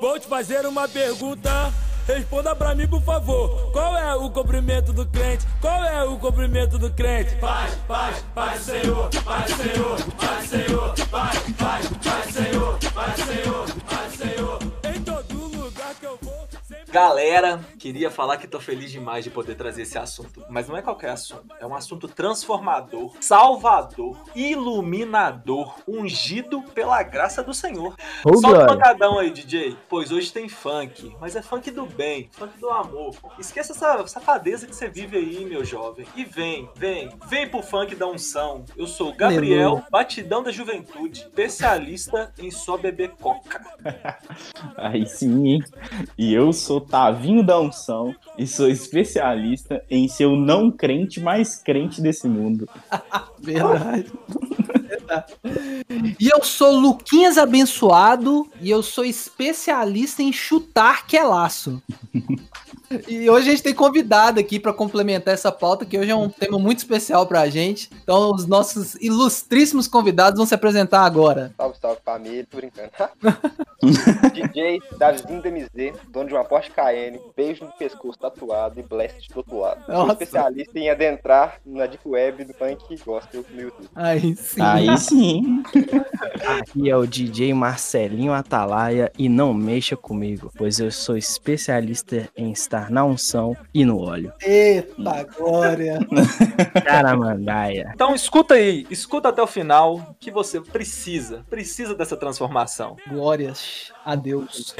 Vou te fazer uma pergunta. Responda pra mim, por favor. Qual é o cumprimento do crente? Qual é o cumprimento do crente? Paz, paz, paz, Senhor, paz, Senhor, paz, Senhor, paz, paz, paz, Senhor, paz, Senhor, paz, Senhor. Galera, queria falar que tô feliz demais de poder trazer esse assunto. Mas não é qualquer assunto. É um assunto transformador, salvador, iluminador, ungido pela graça do Senhor. Ô, Só um pancadão aí, DJ. Pois hoje tem funk. Mas é funk do bem, funk do amor. Esqueça essa safadeza que você vive aí, meu jovem. E vem, vem, vem pro funk da unção. Eu sou o Gabriel, batidão da juventude, especialista em só beber coca. Aí sim, hein? E eu sou Tavinho da Unção e sou especialista em ser o não crente mais crente desse mundo. Verdade. Verdade. E eu sou Luquinhas Abençoado e eu sou especialista em chutar que é laço. E hoje a gente tem convidado aqui para complementar essa pauta, que hoje é um tema muito especial pra gente. Então, os nossos ilustríssimos convidados vão se apresentar agora. Salve, salve família, tô brincando. DJ Davizinho DMZ, dono de uma Porsche Cayenne, beijo no pescoço tatuado e blast do outro lado. Sou especialista em adentrar na Deep Web do funk gospel no YouTube. Aí sim. Aí sim. Aqui é o DJ Marcelinho Atalaia e não mexa comigo, pois eu sou especialista em estar na unção e no óleo. Eita glória. Caramandaia. Então escuta aí, escuta até o final que você precisa, precisa dessa transformação. Glórias a Deus.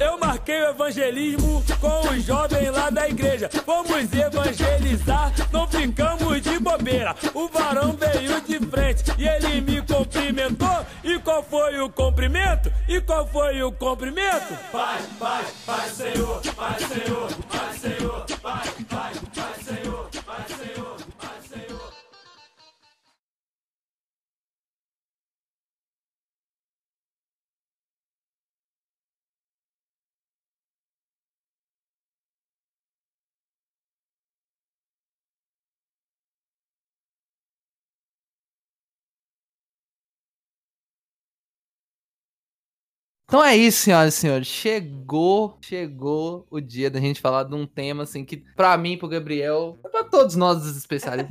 Eu marquei o evangelismo com os jovens lá da igreja. Vamos evangelizar, não ficamos de bobeira. O varão veio de frente e ele me cumprimentou. Qual foi o cumprimento? E qual foi o cumprimento? Paz, paz, paz, Senhor, paz, Senhor, paz, Senhor, paz, Então é isso, senhoras e senhores. Chegou, chegou o dia da gente falar de um tema assim que pra mim, pro Gabriel, pra todos nós os especialistas,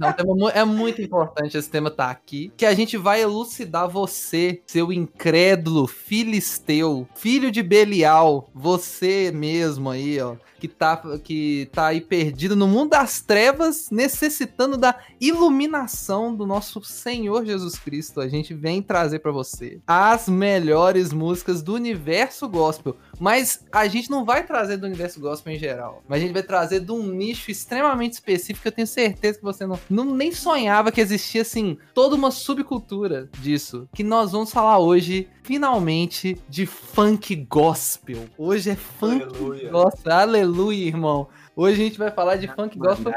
é, é muito importante esse tema estar aqui, que a gente vai elucidar você, seu incrédulo filisteu, filho de Belial, você mesmo aí, ó, que tá que tá aí perdido no mundo das trevas, necessitando da iluminação do nosso Senhor Jesus Cristo. A gente vem trazer pra você as melhores músicas do universo gospel. Mas a gente não vai trazer do universo gospel em geral. Mas a gente vai trazer de um nicho extremamente específico. que Eu tenho certeza que você não, não nem sonhava que existia, assim, toda uma subcultura disso. Que nós vamos falar hoje, finalmente, de funk gospel. Hoje é funk Aleluia. gospel. Aleluia, irmão. Hoje a gente vai falar de funk gospel.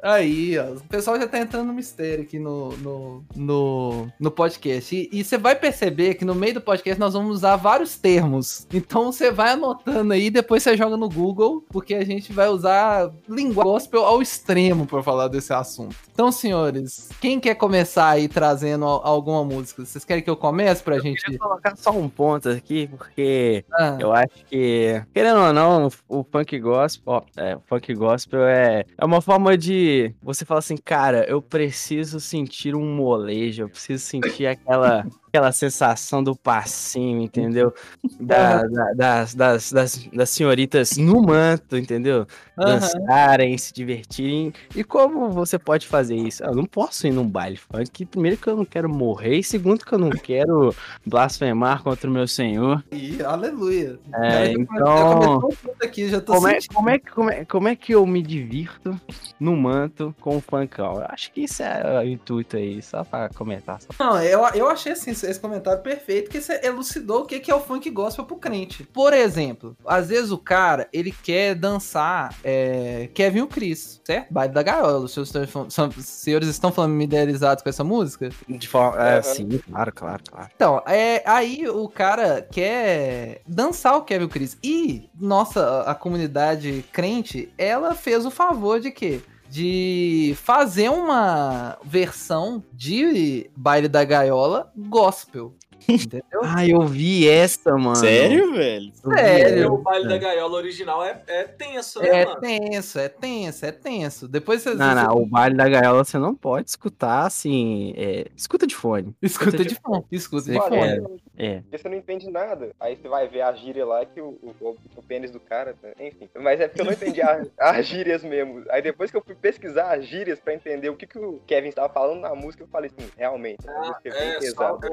Aí, ó. O pessoal já tá entrando no mistério aqui no, no, no, no podcast. E- E você vai perceber que no meio do podcast nós vamos usar vários termos. Então você vai anotando aí, depois você joga no Google, porque a gente vai usar linguagem gospel ao extremo pra falar desse assunto. Então, senhores, quem quer começar aí trazendo al- alguma música? Vocês querem que eu comece pra gente. Queria colocar só um ponto aqui, porque Ah, eu acho que, querendo ou não, o funk gospel, ó, é, funk gospel é, é uma forma de você falar assim, cara, eu preciso sentir um molejo, eu preciso sentir aquela, aquela sensação do passinho, entendeu? Da- da- das, das, das, das senhoritas no manto, entendeu? aham. dançarem, se divertirem. E como você pode fazer isso? Eu não posso ir num baile funk. Primeiro que eu não quero morrer, e segundo que eu não quero blasfemar contra o meu senhor. Ih, aleluia. É, então- aqui, Como é, como, é, que- como, é, como é que eu me divirto no manto com o funkão? Eu acho que isso é o intuito aí, só pra comentar. Só. Não, eu, eu achei assim, esse comentário perfeito, que você elucidou o que que é o funk gospel pro crente. Por exemplo, às vezes o cara, ele quer dançar é, Kevin o Chris, certo? Baile da Gaiola. Os seus, são- os senhores estão familiarizados com essa música? De forma. É, Aham. sim, claro, claro, claro. Então, é, aí o cara quer dançar o Kevin Chris. E nossa, a, a comunidade crente, ela fez o favor de quê? De fazer uma versão de Baile da Gaiola gospel. Entendeu? Ah, eu vi essa, mano. Sério, velho? Sério? O baile da gaiola original é, é tenso, né, É mano? tenso, é tenso, é tenso. Depois você, Não, não, o baile da gaiola você não pode escutar assim. é, escuta de fone. escuta de fone, escuta de fone. Olha, É. Porque você não entende nada. Aí você vai ver a gíria lá que o, o, o pênis do cara. tá- Enfim. Mas é porque eu não entendi a- as gírias mesmo. Aí depois que eu fui pesquisar as gírias pra entender o que, que o Kevin estava falando na música, eu falei assim, realmente, Ah, música é bem é, só, pesada.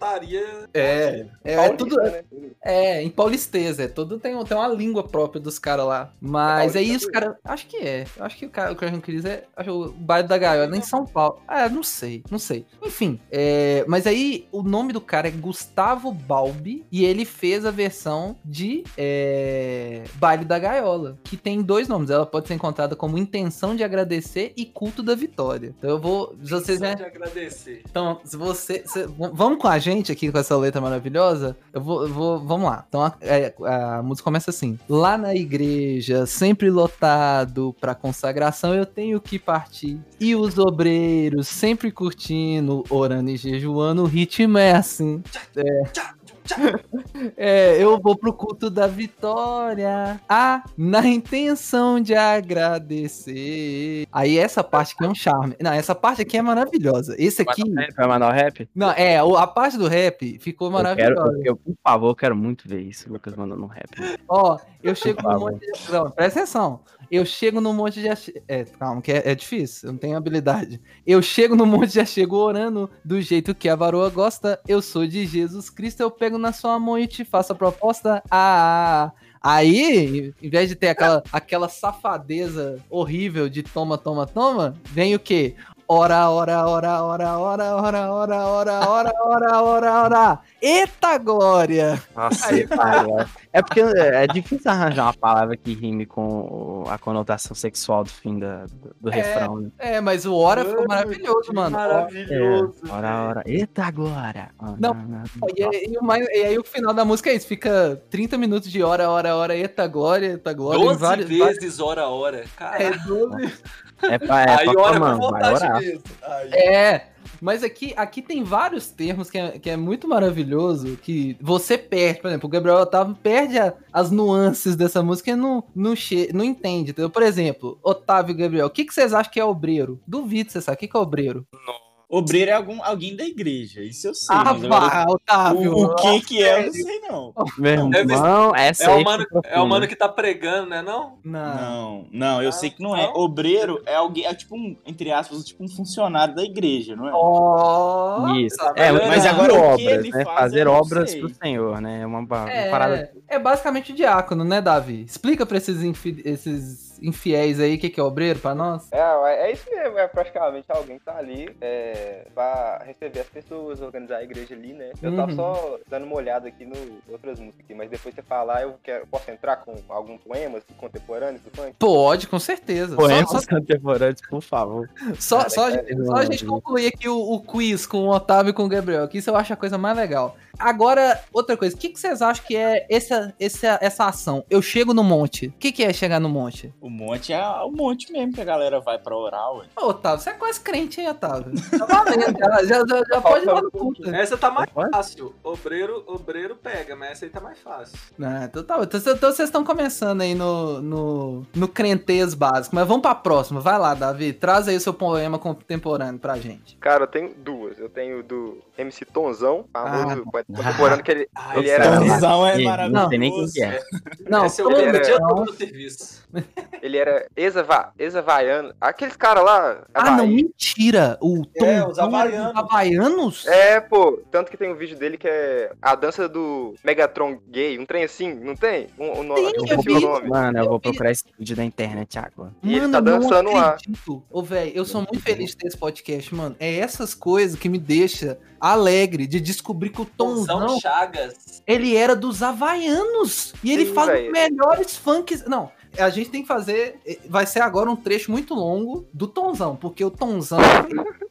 É putaria. É, é, é tudo. né? É, em paulisteza, é tudo tem, tem uma língua própria dos caras lá. Mas É paulista os caras. Acho que é. Acho que o cara, o Crash Cris é. Acho o bairro da Gaiola, em São Paulo. Ah, não sei, não sei. Enfim, é, mas aí o nome do cara é Gustavo Balbi e ele fez a versão de é, Baile da Gaiola, que tem dois nomes. Ela pode ser encontrada como Intenção de Agradecer e Culto da Vitória. Então eu vou. se Vocês, né? de agradecer. Então, se você. se- vamos com a gente aqui com essa letra maravilhosa? Eu vou. eu vou vamos lá. Então a, é, a música começa assim: Lá na igreja, sempre lotado pra consagração, eu tenho que partir. E os obreiros sempre curtindo, orando e jejuando, o ritmo é assim. É, eu vou pro culto da vitória. Ah, na intenção de agradecer. Aí essa parte aqui é um charme. Não, essa parte aqui é maravilhosa. Esse aqui. Vai mandar o rap? Não, é, a parte do rap ficou Eu quero, maravilhosa. eu, por favor, eu quero muito ver isso. Lucas mandando um rap. Ó, eu chego favor. monte de. Não, presta atenção. Eu chego num monte ache- É, calma, que é, é difícil, eu não tenho habilidade. Eu chego num monte de chego orando do jeito que a varoa gosta. Eu sou de Jesus Cristo, eu pego na sua mão e te faço a proposta. Ah, Aí, em vez de ter aquela, aquela safadeza horrível de toma, toma, toma, vem o quê? Ora, ora, ora, ora, ora, ora, ora, ora, ora, ora, ora, ora. Eita glória! Nossa. É porque é difícil arranjar uma palavra que rime com a conotação sexual do fim da, do, do É. refrão. Né? É, mas o Ora ficou maravilhoso, mano. Maravilhoso. É, ora, ora. Eita, agora! Ah, Não, E, aí- e o mais- e aí o final da música é isso, fica 30 minutos de hora, hora, hora, eita glória, eita glória. em 12 vários- vezes hora a hora. Cara, É, 12 É pra, é aí pra ora mano, vontade. Aí. É, mas aqui, aqui tem vários termos que é, que é muito maravilhoso, que você perde, por exemplo, o Gabriel Otávio perde a- as nuances dessa música e não, não, che não entende, entendeu? Por exemplo, Otávio e Gabriel, o que, que vocês acham que é obreiro? Duvido você sabe, o que, que é obreiro? Obreiro é algum, alguém da igreja, isso eu sei. Ah, mas agora vá, Otávio! o, o que que é, eu não sei não. Meu Deve- irmão, essa É o, mano, é o mano que tá pregando, né? Não? Não. Não, não, eu Ah, sei que não é. não? Obreiro é alguém, é tipo um, entre aspas, tipo um funcionário da igreja, não é? Ó, Isso. tá é, mas agora agora o que obras, ele né? faz, Fazer eu não obras sei. pro Senhor, né? É uma, uma É, parada. é basicamente o diácono, né, Davi? Explica pra esses, infi- esses infiéis aí o que, que é obreiro pra nós. É, é é isso mesmo, é praticamente alguém que tá ali é, pra receber as pessoas, organizar a igreja ali, né? Eu tava Uhum. só dando uma olhada aqui no outras músicas aqui, mas depois você falar, eu quero, posso entrar com algum poemas contemporâneos do funk? Pode, com certeza. Só- Poemas só, contemporâneos, por favor. Só, só, a Cara, gente- só a gente concluir aqui o, o quiz com o Otávio e com o Gabriel, que isso eu acho a coisa mais legal. Agora, outra coisa, o que, que vocês acham que é essa, essa, essa ação? Eu chego no monte. O que, que é chegar no monte? O monte é o monte mesmo que a galera vai pra orar, ué. Ô, Otávio, você é quase crente, hein, Otávio? Tá valendo, já, já, já, já pode ir lá no culto. Essa tá mais fácil. Obreiro, obreiro pega, mas essa aí tá mais fácil. Ah, então, tá, então, então vocês estão começando aí no, no, no crentez básico, mas vamos pra próxima. Vai lá, Davi, traz aí o seu poema contemporâneo pra gente. Cara, eu tenho duas. Eu tenho do MC Tonzão, famoso Ah. Poeta contemporâneo, que ele, Ah, ele era. Tonzão é Não, maravilhoso. não sei nem quem que é. Não, Esse eu lembro o dia Tonzão- todo no serviço. ele era ex-havaiano. Aqueles caras lá. Ah, não, mentira! O Tom É, os havaianos. havaianos? É, pô, tanto que tem um vídeo dele que é a dança do Megatron gay, um trem assim, não tem? Um, um nome, Tem, eu vi. o nome. Mano, eu Eu vou vi- procurar esse vídeo da internet agora. E ele Mano, tá eu não dançando lá. Ô, velho, eu sou muito feliz de ter esse podcast, mano. É essas coisas que me deixa alegre de descobrir que o Tonzão Tomzão, Chagas. ele era dos havaianos. E ele Sim, faz os melhores funks. Não, a gente tem que fazer. Vai ser agora um trecho muito longo do Tonzão, porque o Tonzão.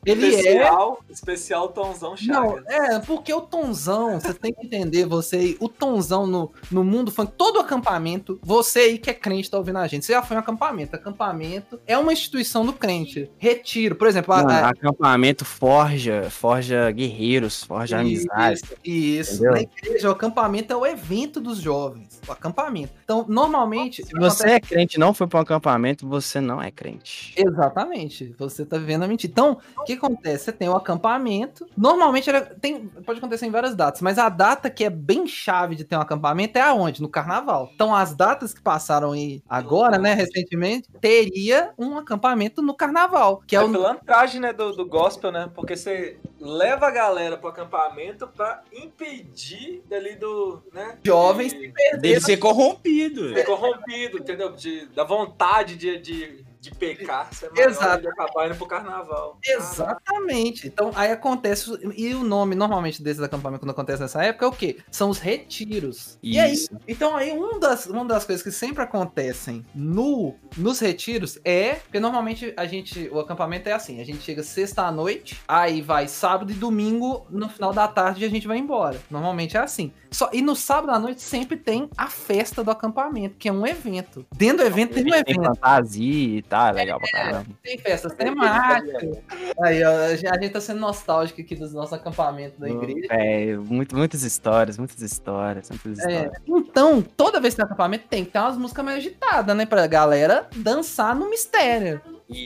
Ele é especial, especial Tonzão Não, Chagas. é, porque o Tonzão, você tem que entender, você aí, o Tonzão no, no mundo funk, todo acampamento, você aí que é crente tá ouvindo a gente, você já foi em um acampamento. Acampamento é uma instituição do crente. Retiro, por exemplo, a- Mano, a- acampamento forja, forja guerreiros, forja amizades. Isso. Entendeu? Na igreja, o acampamento é o evento dos jovens. O acampamento. Então, normalmente. Se você é crente não foi para um acampamento, você não é crente. Exatamente. Você tá vivendo a mentira. Então, o que acontece? Você tem o acampamento. Normalmente era- tem, pode acontecer em várias datas, mas a data que é bem chave de ter um acampamento é aonde? No carnaval. Então, as datas que passaram aí agora, né, recentemente, teria um acampamento no carnaval. Que é, É o. pilantragem, né, do, do gospel, né? Porque você leva a galera pro acampamento pra impedir dali do, né? Jovens de Dele ser corrompido. ser corrompido, entendeu? De, da vontade de, de, de pecar. Ser Exato. maior de acabar indo pro carnaval. Exatamente. Então, aí acontece. E o nome, normalmente, desses acampamentos, quando acontece nessa época, é o quê? São os retiros. E aí, Isso. então, aí, um das, uma das coisas que sempre acontecem no, nos retiros é. Porque normalmente a gente. O acampamento é assim: a gente chega sexta à noite, aí vai sábado e domingo, no final da tarde, a gente vai embora. Normalmente é assim. Só, e no sábado à noite sempre tem a festa do acampamento, que é um evento. Dentro do evento tem um Tem evento. fantasia e tal, legal pra caramba. Tem festas temáticas. Aí, ó, a gente tá sendo nostálgico aqui dos nossos acampamentos da igreja. É, muito, muitas histórias, muitas histórias, muitas É, histórias. então, toda vez que tem acampamento, tem que ter umas músicas mais agitadas, né? Pra galera dançar no mistério.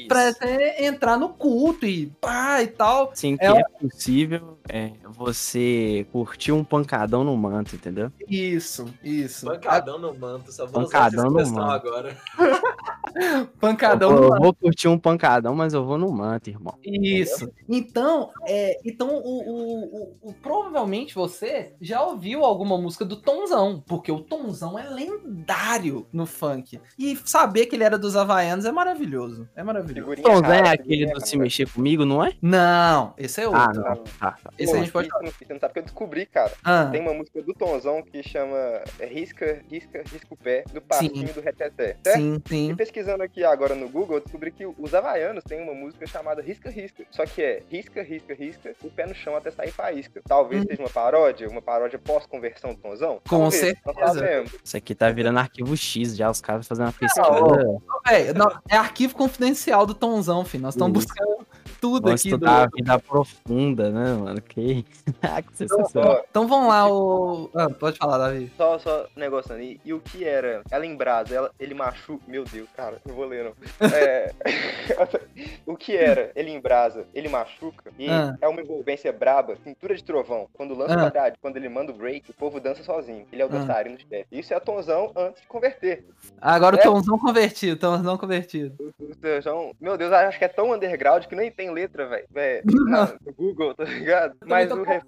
Pra você entrar no culto e pá e tal. Sim, que É é, possível é, você curtir um pancadão no manto, entendeu? Isso, isso. Pancadão no manto, só vou Pancadão no usar essa expressão manto. agora. Pancadão eu, vou, eu vou curtir um pancadão, mas eu vou no manto, irmão. Isso. Então, é, então o, o- o- o- provavelmente você já ouviu alguma música do Tonzão, porque o Tonzão é lendário no funk. E saber que ele era dos Havaianos é maravilhoso. É maravilhoso. Figurinha Então, é aquele do se mexer comigo, não é? Não, esse é outro. Ah, não. Tá, tá. Esse a gente pode não- não sabe porque eu descobri, cara. Ah, Tem uma música do Tonzão que chama Risca, Risca, Risca o Pé, do passinho do Reteté. certo? sim, E sim. Pesquisando aqui agora no Google, eu descobri que os havaianos têm uma música chamada Risca Risca. Só que é risca, risca, risca, o pé no chão até sair faísca. Talvez Hum. seja uma paródia, uma paródia pós-conversão do Tonzão. Com Talvez, certeza. Não. Isso aqui tá virando arquivo X já, os caras fazendo uma pesquisa. Véi, não, é arquivo confidencial do Tonzão, filho. Nós estamos buscando tudo Vamos aqui. Do... estudar a vida profunda, né, mano? Que, Ah, que sensacional. Ó, Então vamos lá, o. Ah, pode falar, Davi. Só, só um negócio ali. E o que era? Ela em brasa, ela, ele machuca. Meu Deus, cara, não vou ler, não. É, o que era? Ele em brasa, ele machuca. E Ah. é uma envolvência braba, cintura de trovão. Quando lança Ah. o quadrado, quando ele manda o break, o povo dança sozinho. Ele é o Ah. dançarino de chefe. Isso é a Tonzão antes de converter. Agora o É. Tonzão convertido, Tonzão convertido. O Tonzão, meu Deus, acho que é tão underground que nem tem letra, velho. É, na- No Google, tá ligado? Eu Mas o, ref-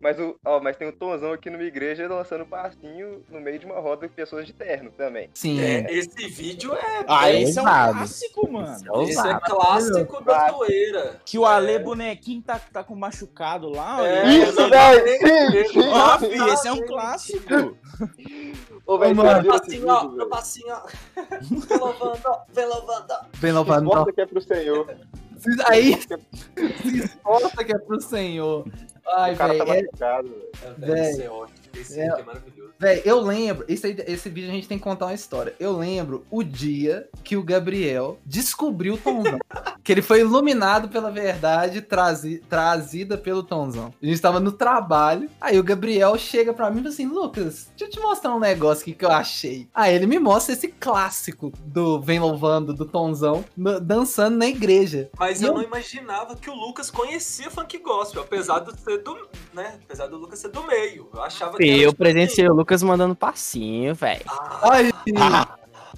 mas o, ó, mas tem o Tonzão aqui numa igreja lançando passinho no meio de uma roda com pessoas de terno também. Sim. É, esse vídeo é. Ah, É esse é um clássico, mano. Esse é Esse é clássico da toeira. Que o Ale bonequinho tá, tá com machucado lá. É, Isso, velho! Ó, filho, esse é um clássico. Ô, velho, Passinho, ó, meu passinho, ó. Vem louvando, ó, vem louvando. ó. Bem louvado. Não. Mostra que é pro Senhor. Aí se esforça que é pro Senhor. Ai, O cara tá velho. é- velho. É, Véi. velho, Esse é É. vídeo é maravilhoso. Véi, eu lembro, esse, esse vídeo a gente tem que contar uma história. Eu lembro o dia que o Gabriel descobriu o Tonzão. que ele foi iluminado pela verdade trazi, trazida pelo Tonzão. A gente tava no trabalho, aí o Gabriel chega pra mim e fala assim: Lucas, deixa eu te mostrar um negócio aqui que eu achei. Aí ele me mostra esse clássico do Vem Louvando, do Tonzão, no- dançando na igreja. Mas eu eu- não imaginava que o Lucas conhecia funk gospel, apesar de ser do, né, apesar do Lucas ser do meio. Eu achava que Eu tipo, presenciei o Lucas mandando passinho, velho. Ah, Ai,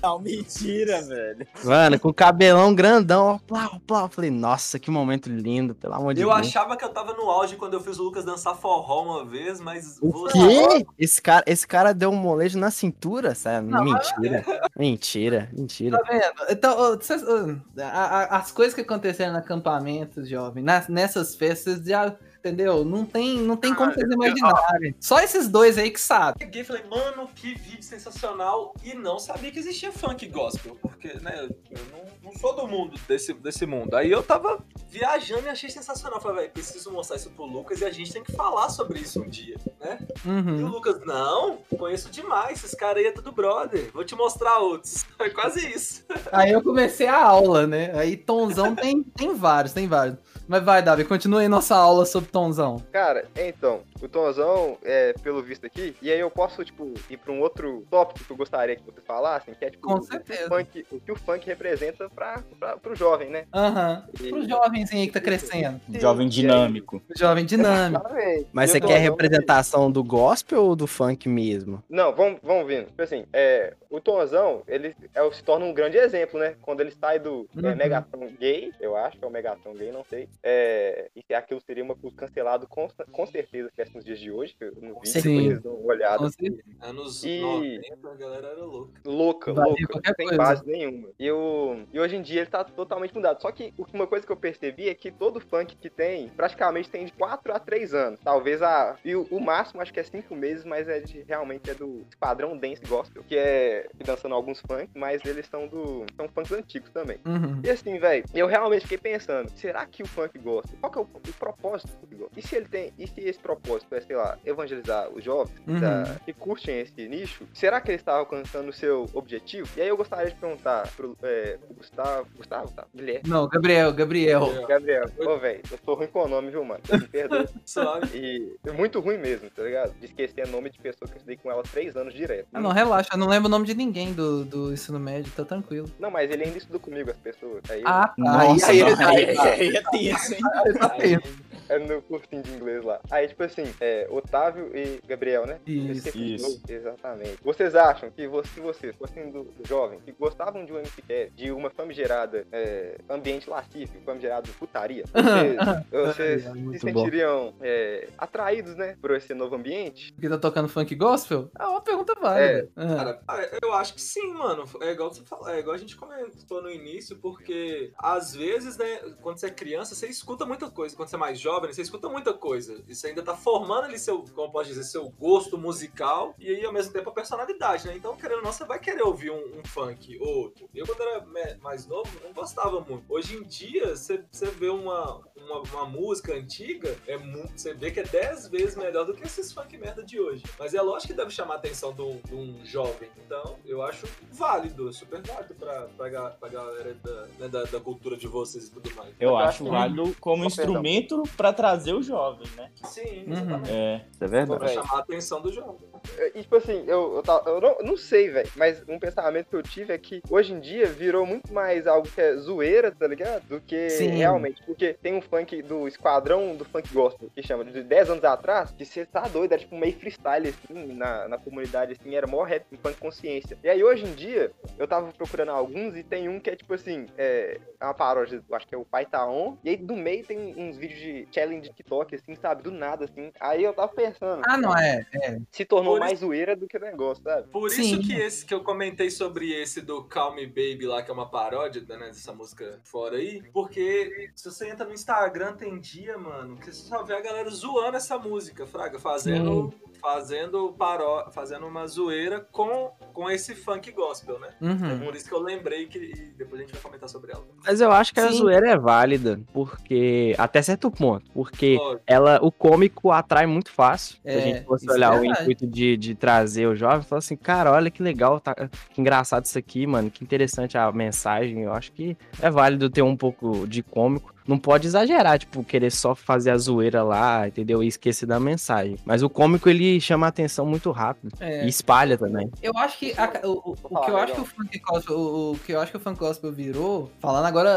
Não, mentira, velho. Mano, com o cabelão grandão, ó, plau, plau. Eu Falei, nossa, que momento lindo, pelo amor de eu Deus. achava que eu tava no auge quando eu fiz o Lucas dançar forró uma vez, mas O você- quê? Esse cara, esse cara deu um molejo na cintura, sério? Não, mentira. Mentira, mentira. Tá vendo? Então, as coisas que aconteceram no acampamento, jovem, nessas festas, já entendeu? Não tem, não tem como Ah, vocês eu- imaginarem. Só esses dois aí que sabem. Peguei e falei, mano, que vídeo sensacional. E não sabia que existia funk gospel. Porque, né, eu não, não sou do mundo, desse, desse mundo. Aí eu tava viajando e achei sensacional. Falei, velho, preciso mostrar isso pro Lucas e a gente tem que falar sobre isso um dia, né? E o Uhum. Lucas, não, conheço demais. Esses caras aí é tudo brother. Vou te mostrar outros. Foi quase isso. Aí eu comecei a aula, né? Aí Tonzão tem, tem vários, tem vários. Mas vai, Davi, continue aí nossa aula sobre Tonzão. Cara, então, o Tonzão, é, pelo visto aqui, e aí eu posso, tipo, ir pra um outro tópico que eu gostaria que vocês falassem, que é, tipo, Com o, certeza. funk, o que o funk representa pra, pra, pro jovem, né? Aham. E- Pro jovenzinho aí que tá crescendo. Jovem dinâmico. Jovem dinâmico. Exatamente. Mas E você o quer representação do gospel ou do funk mesmo? Não, vamos, vamos vendo. Tipo assim, é, o Tonzão, ele é, se torna um grande exemplo, né? Quando ele sai do é, Uhum. Megatron gay, eu acho que é o Megatron gay, não sei. É, e se aquilo seria uma coisa cancelado com, com certeza que é nos dias de hoje, que eu não vi, Sim. eles dão uma olhada. Anos E- 90, a galera era louca. Louca, Valia louca, qualquer sem coisa. base nenhuma. E, o, e hoje em dia ele tá totalmente mudado. Só que uma coisa que eu percebi é que todo funk que tem, praticamente tem de 4 a 3 anos. Talvez a. E o, o máximo acho que é 5 meses, mas é de realmente é do Esquadrão Dance Gospel, que é dançando alguns funk, mas eles são do. são funks antigos também. Uhum. E assim, velho, eu realmente fiquei pensando, será que o funk gosta? Qual que é o, o propósito do gosta? E se ele tem, e se esse propósito é, sei lá, evangelizar os jovens Uhum. da- que curtem esse nicho, será que ele está alcançando o seu objetivo? E aí eu gostaria de perguntar pro, é, pro Gustavo, Gustavo, tá? Guilherme. Não, Gabriel, Gabriel. Gabriel, ô velho, eu sou ruim com o nome, viu, mano? Me perdoa. E é muito ruim mesmo, tá ligado? De esquecer nome de pessoa que eu estudei com ela três anos direto. Ah, não, relaxa, eu não lembro o nome de ninguém do, do ensino médio, tá tranquilo. Não, mas ele ainda estudou comigo, as pessoas. Aí Ah, tá. Nossa, aí, aí, não, aí, aí, aí é tenso, hein? tá feio. é no cursinho de inglês lá. Aí, tipo assim, é, Otávio e Gabriel, né? Isso. isso. Exatamente. Vocês acham que se vocês fossem do, do jovem, que gostavam de um MCCast, de uma famigerada é, ambiente lascívio, famigerado putaria, vocês, vocês É, se sentiriam é, atraídos, né, por esse novo ambiente? Porque tá tocando funk gospel? É uma pergunta válida. Ah. Cara, ah, eu acho que sim, mano. É igual você falou, é igual a gente comentou no início, porque às vezes, né, quando você é criança, você escuta muita coisa. Quando você é mais jovem, você escuta muita coisa. E você ainda tá formando ali seu, como eu posso dizer, seu gosto musical e aí ao mesmo tempo a personalidade, né? Então, querendo ou não, você vai querer ouvir um, um funk ou outro. Eu, quando era mais novo, não gostava muito. Hoje em dia, você, você vê uma, uma, uma música antiga, é muito, você vê que é 10 vezes melhor do que esses funk merda de hoje. Mas é lógico que deve chamar a atenção de um, de um jovem. Então, eu acho válido, super válido pra, pra, pra galera da, né, da, da cultura de vocês e tudo mais. Eu Eu acho acho válido como Oh, instrumento pra trazer o jovem, né? Sim, Uhum. É. Isso é Pra verdade. Véi. chamar a atenção do jovem. E, tipo assim, eu, eu, tava- eu não, não sei, velho, mas um pensamento que eu tive é que hoje em dia virou muito mais algo que é zoeira, tá ligado? Do que Sim. realmente. Porque tem um funk do esquadrão do funk gospel, que chama de 10 anos atrás, que você tá doido, era tipo meio freestyle, assim, na, na comunidade, assim, era mó rap, funk consciência. E aí hoje em dia, eu tava procurando alguns e tem um que é tipo assim, é é uma paródia, acho que é o Pai Tá On, e aí do meio tem uns vídeos de challenge de TikTok, assim, sabe? Do nada, assim. Aí eu tava pensando. Ah, não é. é. Se tornou Por mais zoeira do que negócio, sabe? Por Sim. isso que esse que eu comentei sobre esse do Calm Baby lá, que é uma paródia né, dessa música fora aí, porque se você entra no Instagram tem dia, mano, que você só vê a galera zoando essa música, Fraga, fazendo. Fazendo paró fazendo uma zoeira com, com esse funk gospel, né? É Uhum. por isso que eu lembrei que e depois a gente vai comentar sobre ela. Mas eu acho que a Sim. zoeira é válida, porque. Até certo ponto. Porque ela, o cômico atrai muito fácil. Se É, a gente fosse é olhar o verdade. intuito de, de trazer o jovem, falar assim, cara, olha que legal, tá, que engraçado isso aqui, mano, que interessante a mensagem. Eu acho que é válido ter um pouco de cômico. Não pode exagerar, tipo, querer só fazer a zoeira lá, entendeu? E esquecer da mensagem. Mas o cômico, ele chama a atenção muito rápido. É. E espalha também. Eu acho que a- o, o- o que eu acho que o funk gospel, o, o que eu acho que o funk gospel virou, falando agora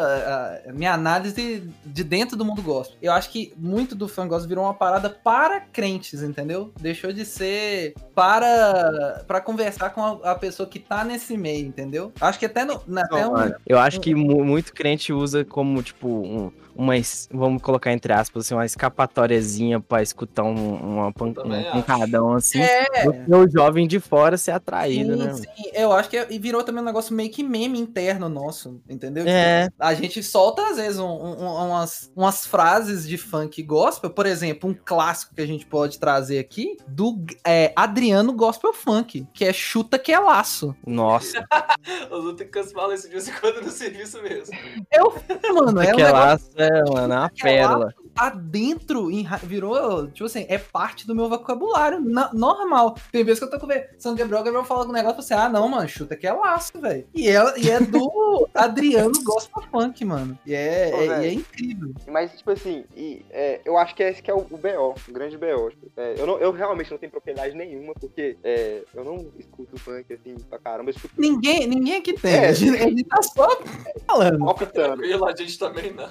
a, a minha análise de dentro do mundo gospel. Eu acho que muito do funk gospel virou uma parada para crentes, entendeu? Deixou de ser para para conversar com a, a pessoa que tá nesse meio, entendeu? Acho que até no na- até um, Eu acho que mu- muito crente usa como, tipo, um, umas, vamos colocar entre aspas, assim, uma escapatóriazinha pra escutar um, uma pan, um pancadão assim. É, o jovem de fora ser atraído, sim, né? sim. Eu acho que é- e virou também um negócio meio que meme interno nosso, entendeu? É. Tipo, a gente solta, às vezes, um- um- umas, umas frases de funk gospel. Por exemplo, um clássico que a gente pode trazer aqui do é, Adriano Gospel Funk, que é chuta que é laço. Nossa, Os Lucas falam isso de vez em quando no serviço mesmo. Eu, mano, é um negócio aquela é, mano, é uma Aquela- pérola. tá dentro, virou, tipo assim, é parte do meu vocabulário na- normal. Tem vezes que eu tô com o Gabriel, o Gabriel fala um negócio assim, ah, não, mano, chuta que é laço, velho. E é, e é do Adriano Gospel Funk, mano. E é, Pô, é- e é incrível. Mas, tipo assim, e, é, eu acho que esse que é o, o BO, o grande BO. tipo, é, eu, não, eu realmente não tenho propriedade nenhuma, porque é, eu não escuto funk assim pra caramba, escuto Ninguém, ninguém aqui tem. É. A, gente, a gente tá só falando. palpitando, Tranquilo, a gente também não.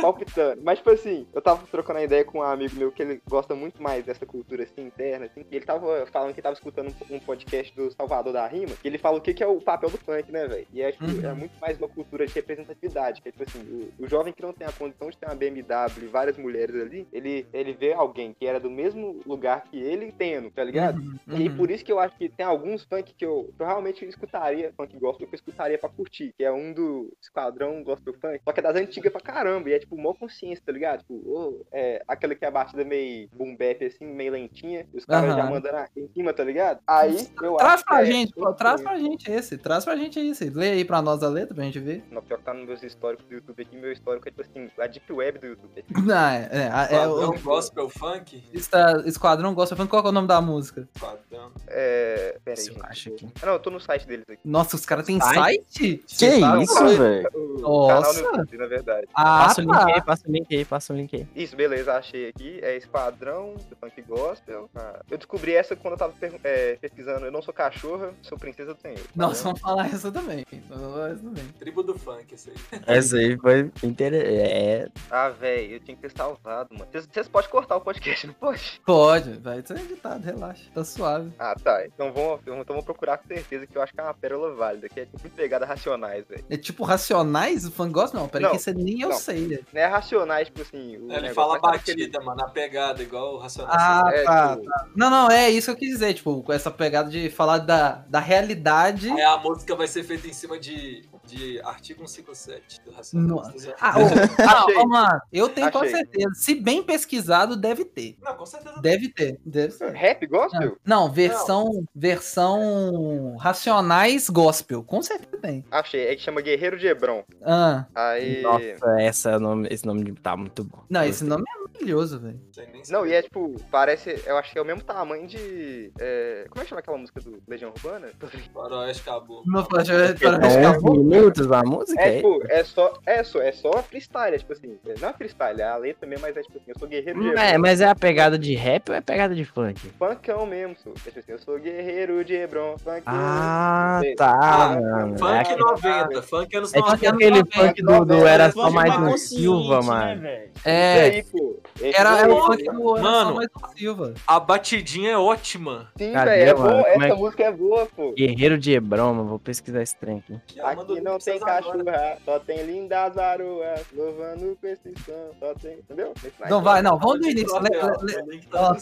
Palpitando. Mas, tipo assim, eu tava trocando a ideia com um amigo meu que ele gosta muito mais dessa cultura assim, interna, assim, e ele tava falando que tava escutando um, podcast do Salvador da Rima, e ele fala o que, que é o papel do funk, né, velho? E é, tipo, Uhum. é muito mais uma cultura de representatividade, que é tipo assim, o, o jovem que não tem a condição de ter uma BMW e várias mulheres ali, ele, ele vê alguém que era do mesmo lugar que ele tendo, tá ligado? Uhum, E uhum. por isso que eu acho que tem alguns funk que eu, que eu realmente escutaria, funk gospel, que eu escutaria pra curtir, que é um do Esquadrão Gospel Funk, só que é das antigas pra caramba, e é tipo mó consciência, tá ligado? Tipo, ô, é, aquela que é a batida meio boom bap, assim, meio lentinha, e os caras já Aham. mandando aqui em cima, tá ligado? Aí eu Traz acho pra que é- gente, pô, traz pra gente esse, traz pra gente esse. Lê aí pra nós a letra pra gente ver. Não, pior que tá nos meus históricos do YouTube aqui, meu histórico é tipo assim, a deep web do YouTube. Não, é, é, é, É, o- gospel funk. Está, Esquadrão Gospel Funk, qual que é o nome da música? Esquadrão. É. Pera aí, acho. Ah, não, eu tô no site deles aqui. Nossa, os caras têm Ai. site? Que tá- isso, velho? O Nossa. canal no YouTube, na verdade. Ah, Passa o link aí, tá. passa o link aí, passa o link aí. Isso, beleza, achei aqui. É Esquadrão do Funk Gospel. Ah, eu descobri essa quando eu tava é, pesquisando. Eu não sou cachorra, sou princesa do Senhor. Nós vamos falar essa também. Nós vamos falar essa também. Tribo do funk, esse aí. Essa aí foi interessante. É, Ah, velho, eu tinha que ter salvado, mano. Vocês- podem cortar o podcast, não pode? Pode, vai ser editado, relaxa, tá suave. Ah, tá. Então vamos, então vamos procurar com certeza que eu acho que é uma pérola válida, que é tipo pegada racionais, velho. É tipo Racionais, o fã gosta? Não, peraí, que isso nem eu não. sei. Né? Não é racionais, tipo assim. o Ele fala batida, mano, a pegada, igual o Racionais. Ah, É, tá, tipo, tá. Não, não, é isso que eu quis dizer, tipo, com essa pegada de falar da, da realidade. Aí a música vai ser feita em cima de, de artigo 157 do Racionais. Nossa. Ah, ô, ah, lá. Eu tenho com Achei. certeza. Se bem pesquisado, deve ter. Não, com certeza. Deve ter, deve ser. Rap gospel? Não, versão, versão Racionais Gospel, com certeza tem. Achei. É que chama Guerreiro de Hebron. Ah, Aí. nossa, essa, nome, esse nome tá muito bom. não, esse nome é maravilhoso, velho. Não, e é tipo, parece. Eu acho que é o mesmo tamanho de. é, como é que chama aquela música do Legião Urbana? Faroeste acabou. Não 11 minutos a música? É É, tipo, é só, é só, é só freestyle, é tipo assim, é- não é freestyle, é a letra mesmo, mas é tipo assim, eu sou guerreiro de é, Hebron. mas é a pegada de rap ou é a pegada de funk? Funkão mesmo, sou. É tipo assim, eu sou guerreiro de Hebron, funkão. Ah, Sei. tá, Ah, mano. É, Funk aquele- 90, funk anos é tipo 90. aquele funk do, do Era Só Funk Mais um Silva, né, mano. É, era, o funk do Era Mano. Só Mais um Silva. A batidinha é ótima. Sim, velho, é mano? boa, essa é- música é boa, pô. Guerreiro de Hebron, mano. Vou pesquisar esse trem aqui. Aqui não tem cachorra, só tem lindas varoas, louvando som, só tem, entendeu? Não, vai, não, vamos do início. tá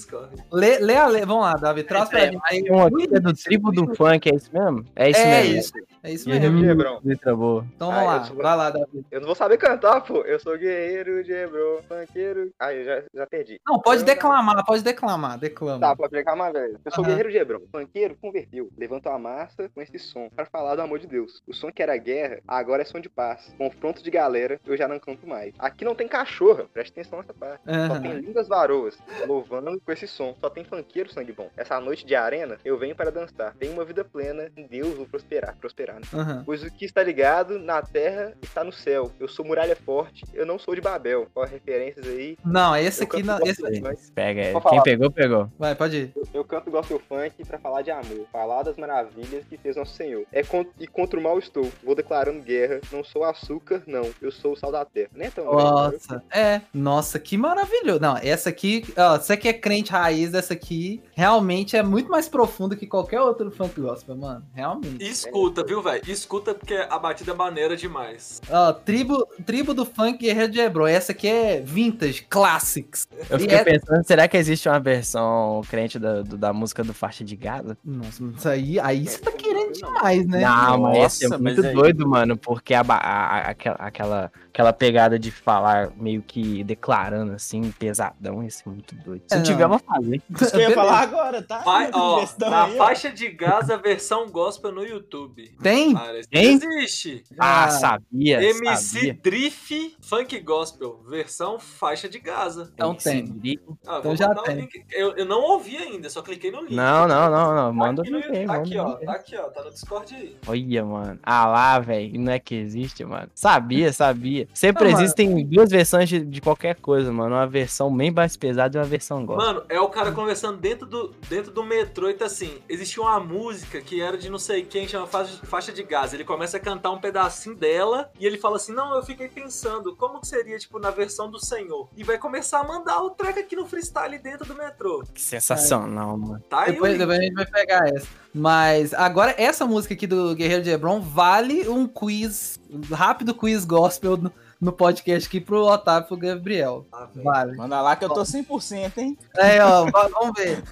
Lê, lê, lê, lê a letra, vamos lá, Davi, traz pra É. Tem um aqui é do tribo do funk, é isso mesmo? É isso É mesmo. isso, é isso Guerreiro mesmo. de de Hebron. Letra boa. Então Ah, vamos eu lá, sou- vai lá, Davi. Eu não vou saber cantar, pô. Eu sou guerreiro de Hebron, funkeiro. Ah, eu já, já perdi. Não, pode Eu- declamar, pode declamar, declama. Tá, pode pegar uma vez. Eu sou guerreiro de Hebron. Funkeiro converteu. Levantou a massa com esse som. Pra falar do amor de Deus. O som que era guerra, agora é som de paz. Confronto de galera, eu já não canto mais. Aqui não tem cachorra. Preste atenção nessa parte. Só Aham. tem lindas varoas, louvando com esse som. Só tem funkeiro sangue bom. Essa noite de arena, eu venho para dançar. Tenho uma vida plena, em Deus vou prosperar. Prosperar, né? Aham. Pois o que está ligado na terra está no céu. Eu sou muralha forte, eu não sou de Babel. Ó, referências aí. Não, esse Eu aqui não. Esse... funk. Pega, Vou quem falar. pegou, pegou. Vai, pode ir. Eu canto gospel funk pra falar de amor, falar das maravilhas que fez nosso Senhor. É con- e contra o mal estou, vou declarando guerra. Não sou açúcar, não. Eu sou o sal da terra. É tão né? Nossa, é. Nossa, que maravilhoso. Não, essa aqui, ó, você que é crente raiz, essa aqui realmente é muito mais profunda que qualquer outro funk gospel, mano. Realmente. Escuta, viu, velho? Escuta porque a batida é maneira demais. Ó, tribo, tribo do funk Guerreiro de Hebron. Essa aqui é vintage, classics. Eu fiquei é- pensando, será que existe uma versão crente da, do- da música do Faixa de Gaza? Nossa, isso aí, aí você tá querendo demais, né? Não, mas ser Nossa, muito mas aí- doido, mano, porque a, a- a- aquela, aquela, pegada de falar meio que declarando assim, pesadão, ia ser muito doido. Se É, não tiver, vou fazer. Isso que eu ia falar agora, tá? Vai, Uma ó, na aí, ó. faixa de Gaza, versão gospel no YouTube. Tem? Parece Tem? existe. Ah, Ah, sabia, MC sabia. Drift Funk Gospel, versão faixa de Gaza. Então MC tem. Ah, Então vou já mandar o tem. link. Eu, eu não ouvi ainda, só cliquei no link. Não, não, não, não, Tá manda aqui, no, ver, tá aqui, ó. Tá aqui, ó. Tá no Discord aí. Olha, mano. Ah lá, velho. Não é que existe, mano. Sabia, sabia. Sempre mano. existem duas versões de, de qualquer coisa, mano. Uma versão bem mais pesada e uma versão gospel. Mano, é o cara conversando dentro do, dentro do metrô e tá assim. Existia uma música que era de não sei quem, chama faixa, faixa de Gaza. Ele começa a cantar um pedacinho dela e ele fala assim: Não, eu fiquei pensando, como que seria, tipo, na versão do Senhor? E vai começar a mandar o track aqui no freestyle dentro do metrô. Que sensacional, mano. Tá aí Depois, link. depois a gente vai pegar essa. Mas agora, essa música aqui do Guerreiro de Hebron vale um quiz, um rápido quiz gospel no, podcast aqui pro Otávio e pro Gabriel. Ah. Vale. Manda lá que eu tô 100%, hein? É, ó, va- vamos ver.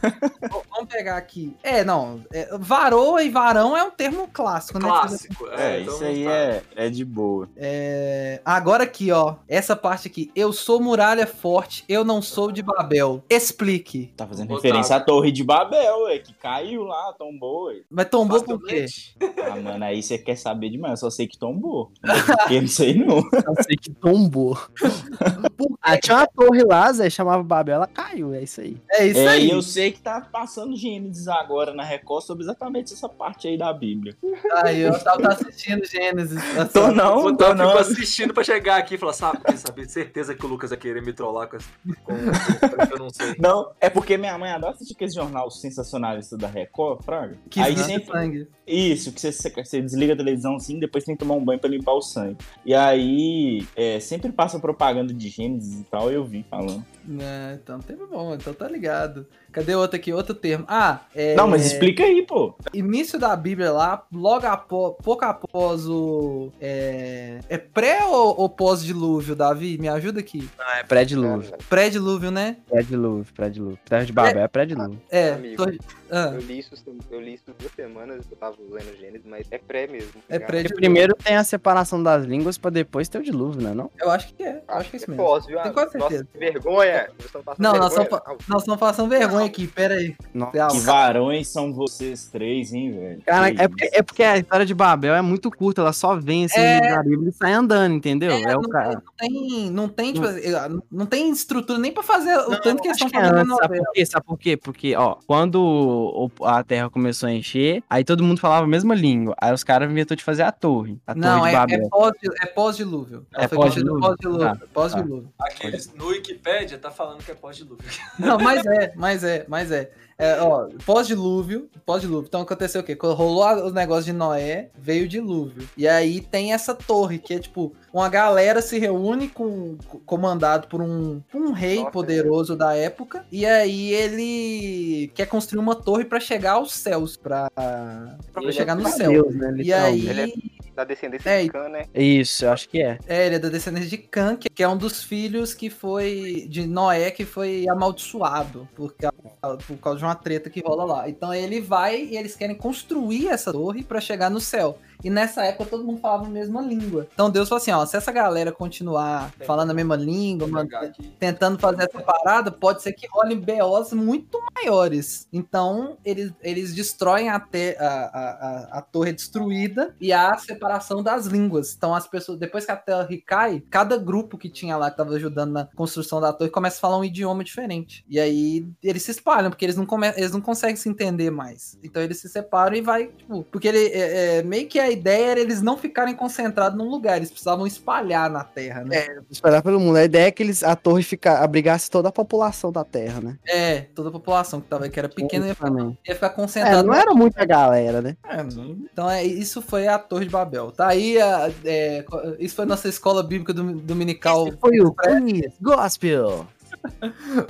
Vamos pegar aqui. É, não. é, varoa e varão é um termo clássico, né? Clássico. É, então isso aí é, é de boa. É, Agora aqui, ó. Essa parte aqui. Eu sou muralha forte, eu não sou de Babel. Explique. Tá fazendo Otávio. referência à Torre de Babel, ué, que caiu lá, tombou. ué. Mas tombou por quê? Ah, mano, aí você quer saber demais, eu só sei que tombou. Porque não sei não. Eu sei que tombou. ah, tinha uma torre lá, Zé, chamava Babel, ela caiu, é isso aí. É isso É, aí. e eu sei que tá passando Gênesis agora na Record sobre exatamente essa parte aí da Bíblia. Aí, ó, tá, tá assistindo Gênesis. assim, Tô O não, tô Otávio não. assistindo pra chegar aqui e falar, sabe, sabe, certeza que o Lucas ia querer me trollar com, esse- com, com eu não sei. Não, é porque minha mãe adora assistir aquele jornal sensacionalista da Record, Fraga. Que aí sempre, sangue. Isso, que você, você desliga a televisão assim, depois tem que tomar um banho pra limpar o sangue. E aí, é, sempre passa propaganda de Gênesis e tal, eu vi falando. É, então teve bom, então tá ligado. Cadê outro aqui? Outro termo. Ah, é. Não, mas explica aí, pô. Início da Bíblia lá, logo após, pouco após o. É, é pré ou, ou pós-dilúvio, Davi? Me ajuda aqui. Ah, é pré-dilúvio, Pré-dilúvio, né? pré-dilúvio, pré-dilúvio. Terra de Babel é pré-dilúvio. É. Amigo. tô- ah, Eu li isso, eu li isso duas semanas, eu tava lendo Gênesis, mas é pré mesmo. É cara. pré Porque primeiro tem a separação das línguas pra depois ter o dilúvio, né? Não? eu acho que é. Eu acho que é isso mesmo. pós, viu? Tenho quase Nossa, certeza. que vergonha! Passando Não, nós vergonha. estamos Ah, nós estamos passando vergonha aqui, pera aí. Nossa. Que varões são vocês três, hein, velho? Cara, é porque, é porque a história de Babel é muito curta, ela só vem assim É. da Bíblia e sai andando, entendeu? É, o não, cara. tem, não tem, tipo, não, não tem estrutura nem pra fazer o tanto que eles Acho estão que é fazendo antes, sabe por quê? Sabe por quê? Porque, ó, quando o- a Terra começou a encher, aí todo mundo falava a mesma língua. Aí os caras inventou de fazer a torre, a Não, torre é, de Babel. é pós- é pós-dilúvio. É Ela foi construída pós-dilúvio? pós-dilúvio. Pós-dilúvio. Aqueles no Wikipédia tá falando que é pós-dilúvio. Não, mas é, mas é, mas é. É, ó, pós-dilúvio, pós-dilúvio. Então aconteceu o quê? Quando rolou os negócios de Noé, veio o dilúvio. E aí tem essa torre, que é tipo, uma galera se reúne com comandado por um, um rei Nossa, poderoso da época. E aí ele quer construir uma torre pra chegar aos céus, pra, pra Ele é chegar no pra céu. Deus, né, E aí, Ele Da descendência É, de Cã, né? Isso, eu acho que é. É, ele é da descendência de Cã, que é um dos filhos que foi. de Noé, que foi amaldiçoado por causa, por causa de uma treta que rola lá. Então ele vai e eles querem construir essa torre pra chegar no céu. E nessa época todo mundo falava a mesma língua. Então Deus falou assim: ó, se essa galera continuar falando a mesma língua, Vou man- pegar aqui. tentando fazer essa parada, pode ser que rolem BOs muito maiores. Então, eles, eles destroem a, te- a, a, a, torre destruída e há a separação das línguas. Então, as pessoas, depois que a torre cai, cada grupo que tinha lá que tava ajudando na construção da torre começa a falar um idioma diferente. E aí eles se espalham, porque eles não, come, eles não conseguem se entender mais. Então, eles se separam e vai, tipo, porque ele é, é, meio que é ideia era eles não ficarem concentrados num lugar, eles precisavam espalhar na Terra, né? É, espalhar pelo mundo. A ideia é que eles, a torre fica, abrigasse toda a população da Terra, né? É, toda a população que, tava, que era pequena ia ficar, ia ficar É, concentrada. não era muita galera, né? É, então é, isso foi a Torre de Babel. Tá aí, a- é, isso foi nossa escola bíblica do- dominical. Esse foi o Gospel.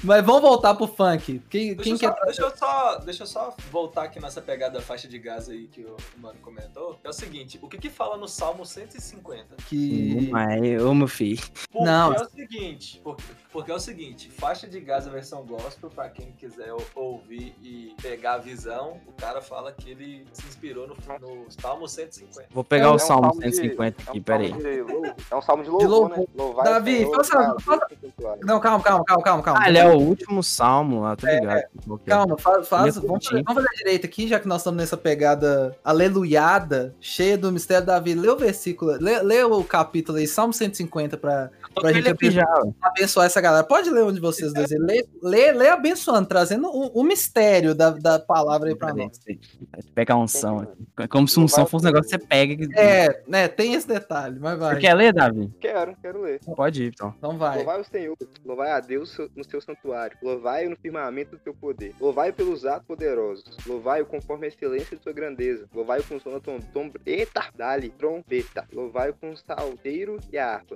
Mas vamos voltar pro funk. Quem, Deixa, quem eu quer. só, deixa, eu só, deixa eu só voltar aqui nessa pegada da faixa de gás aí que o mano comentou. É o seguinte, o que que fala no Salmo 150? Que... Mas, ô meu filho. Porque Não. é o seguinte, porque, porque é o seguinte, faixa de gás a versão gospel, pra quem quiser ou- ouvir e pegar a visão, o cara fala que ele se inspirou no, no Salmo 150. Vou pegar É o um Salmo salmo de- 150 É aqui, um peraí. de. É um salmo de louvor, louvor. né? Louvai Davi, faça- cara, faça- contemplado. Não, calma, calma, calma, calma, calma. Ah, ele é o último Salmo, ah, tô ligado. Ok. Calma, faz, faz- é vamos, fazer, vamos fazer direito aqui, já que nós estamos nessa pegada aleluiada, cheia do mistério Davi. Lê o versículo, lê, lê o capítulo aí, Salmo 150, pra, pra gente ó. abençoar essa galera. Pode ler um de vocês dois aí. Lê, lê, lê abençoando, trazendo o, o mistério da, da palavra aí pra nós. Pegar som aqui. É como se som fosse um negócio que você pega. e- É, né, tem esse detalhe, mas vai. Você quer ler, Davi? Quero, quero ler. Pode ir, então. Então vai. Louvai o Senhor, louvai a Deus seu- no seu santuário, louvai-o no firmamento do teu poder, louvai-o pelos atos poderosos, louvai-o conforme a excelência de sua grandeza, louvai-o com som da tom, tom, eita, dali, trompeta, louvai-o com salteiro e a harpa,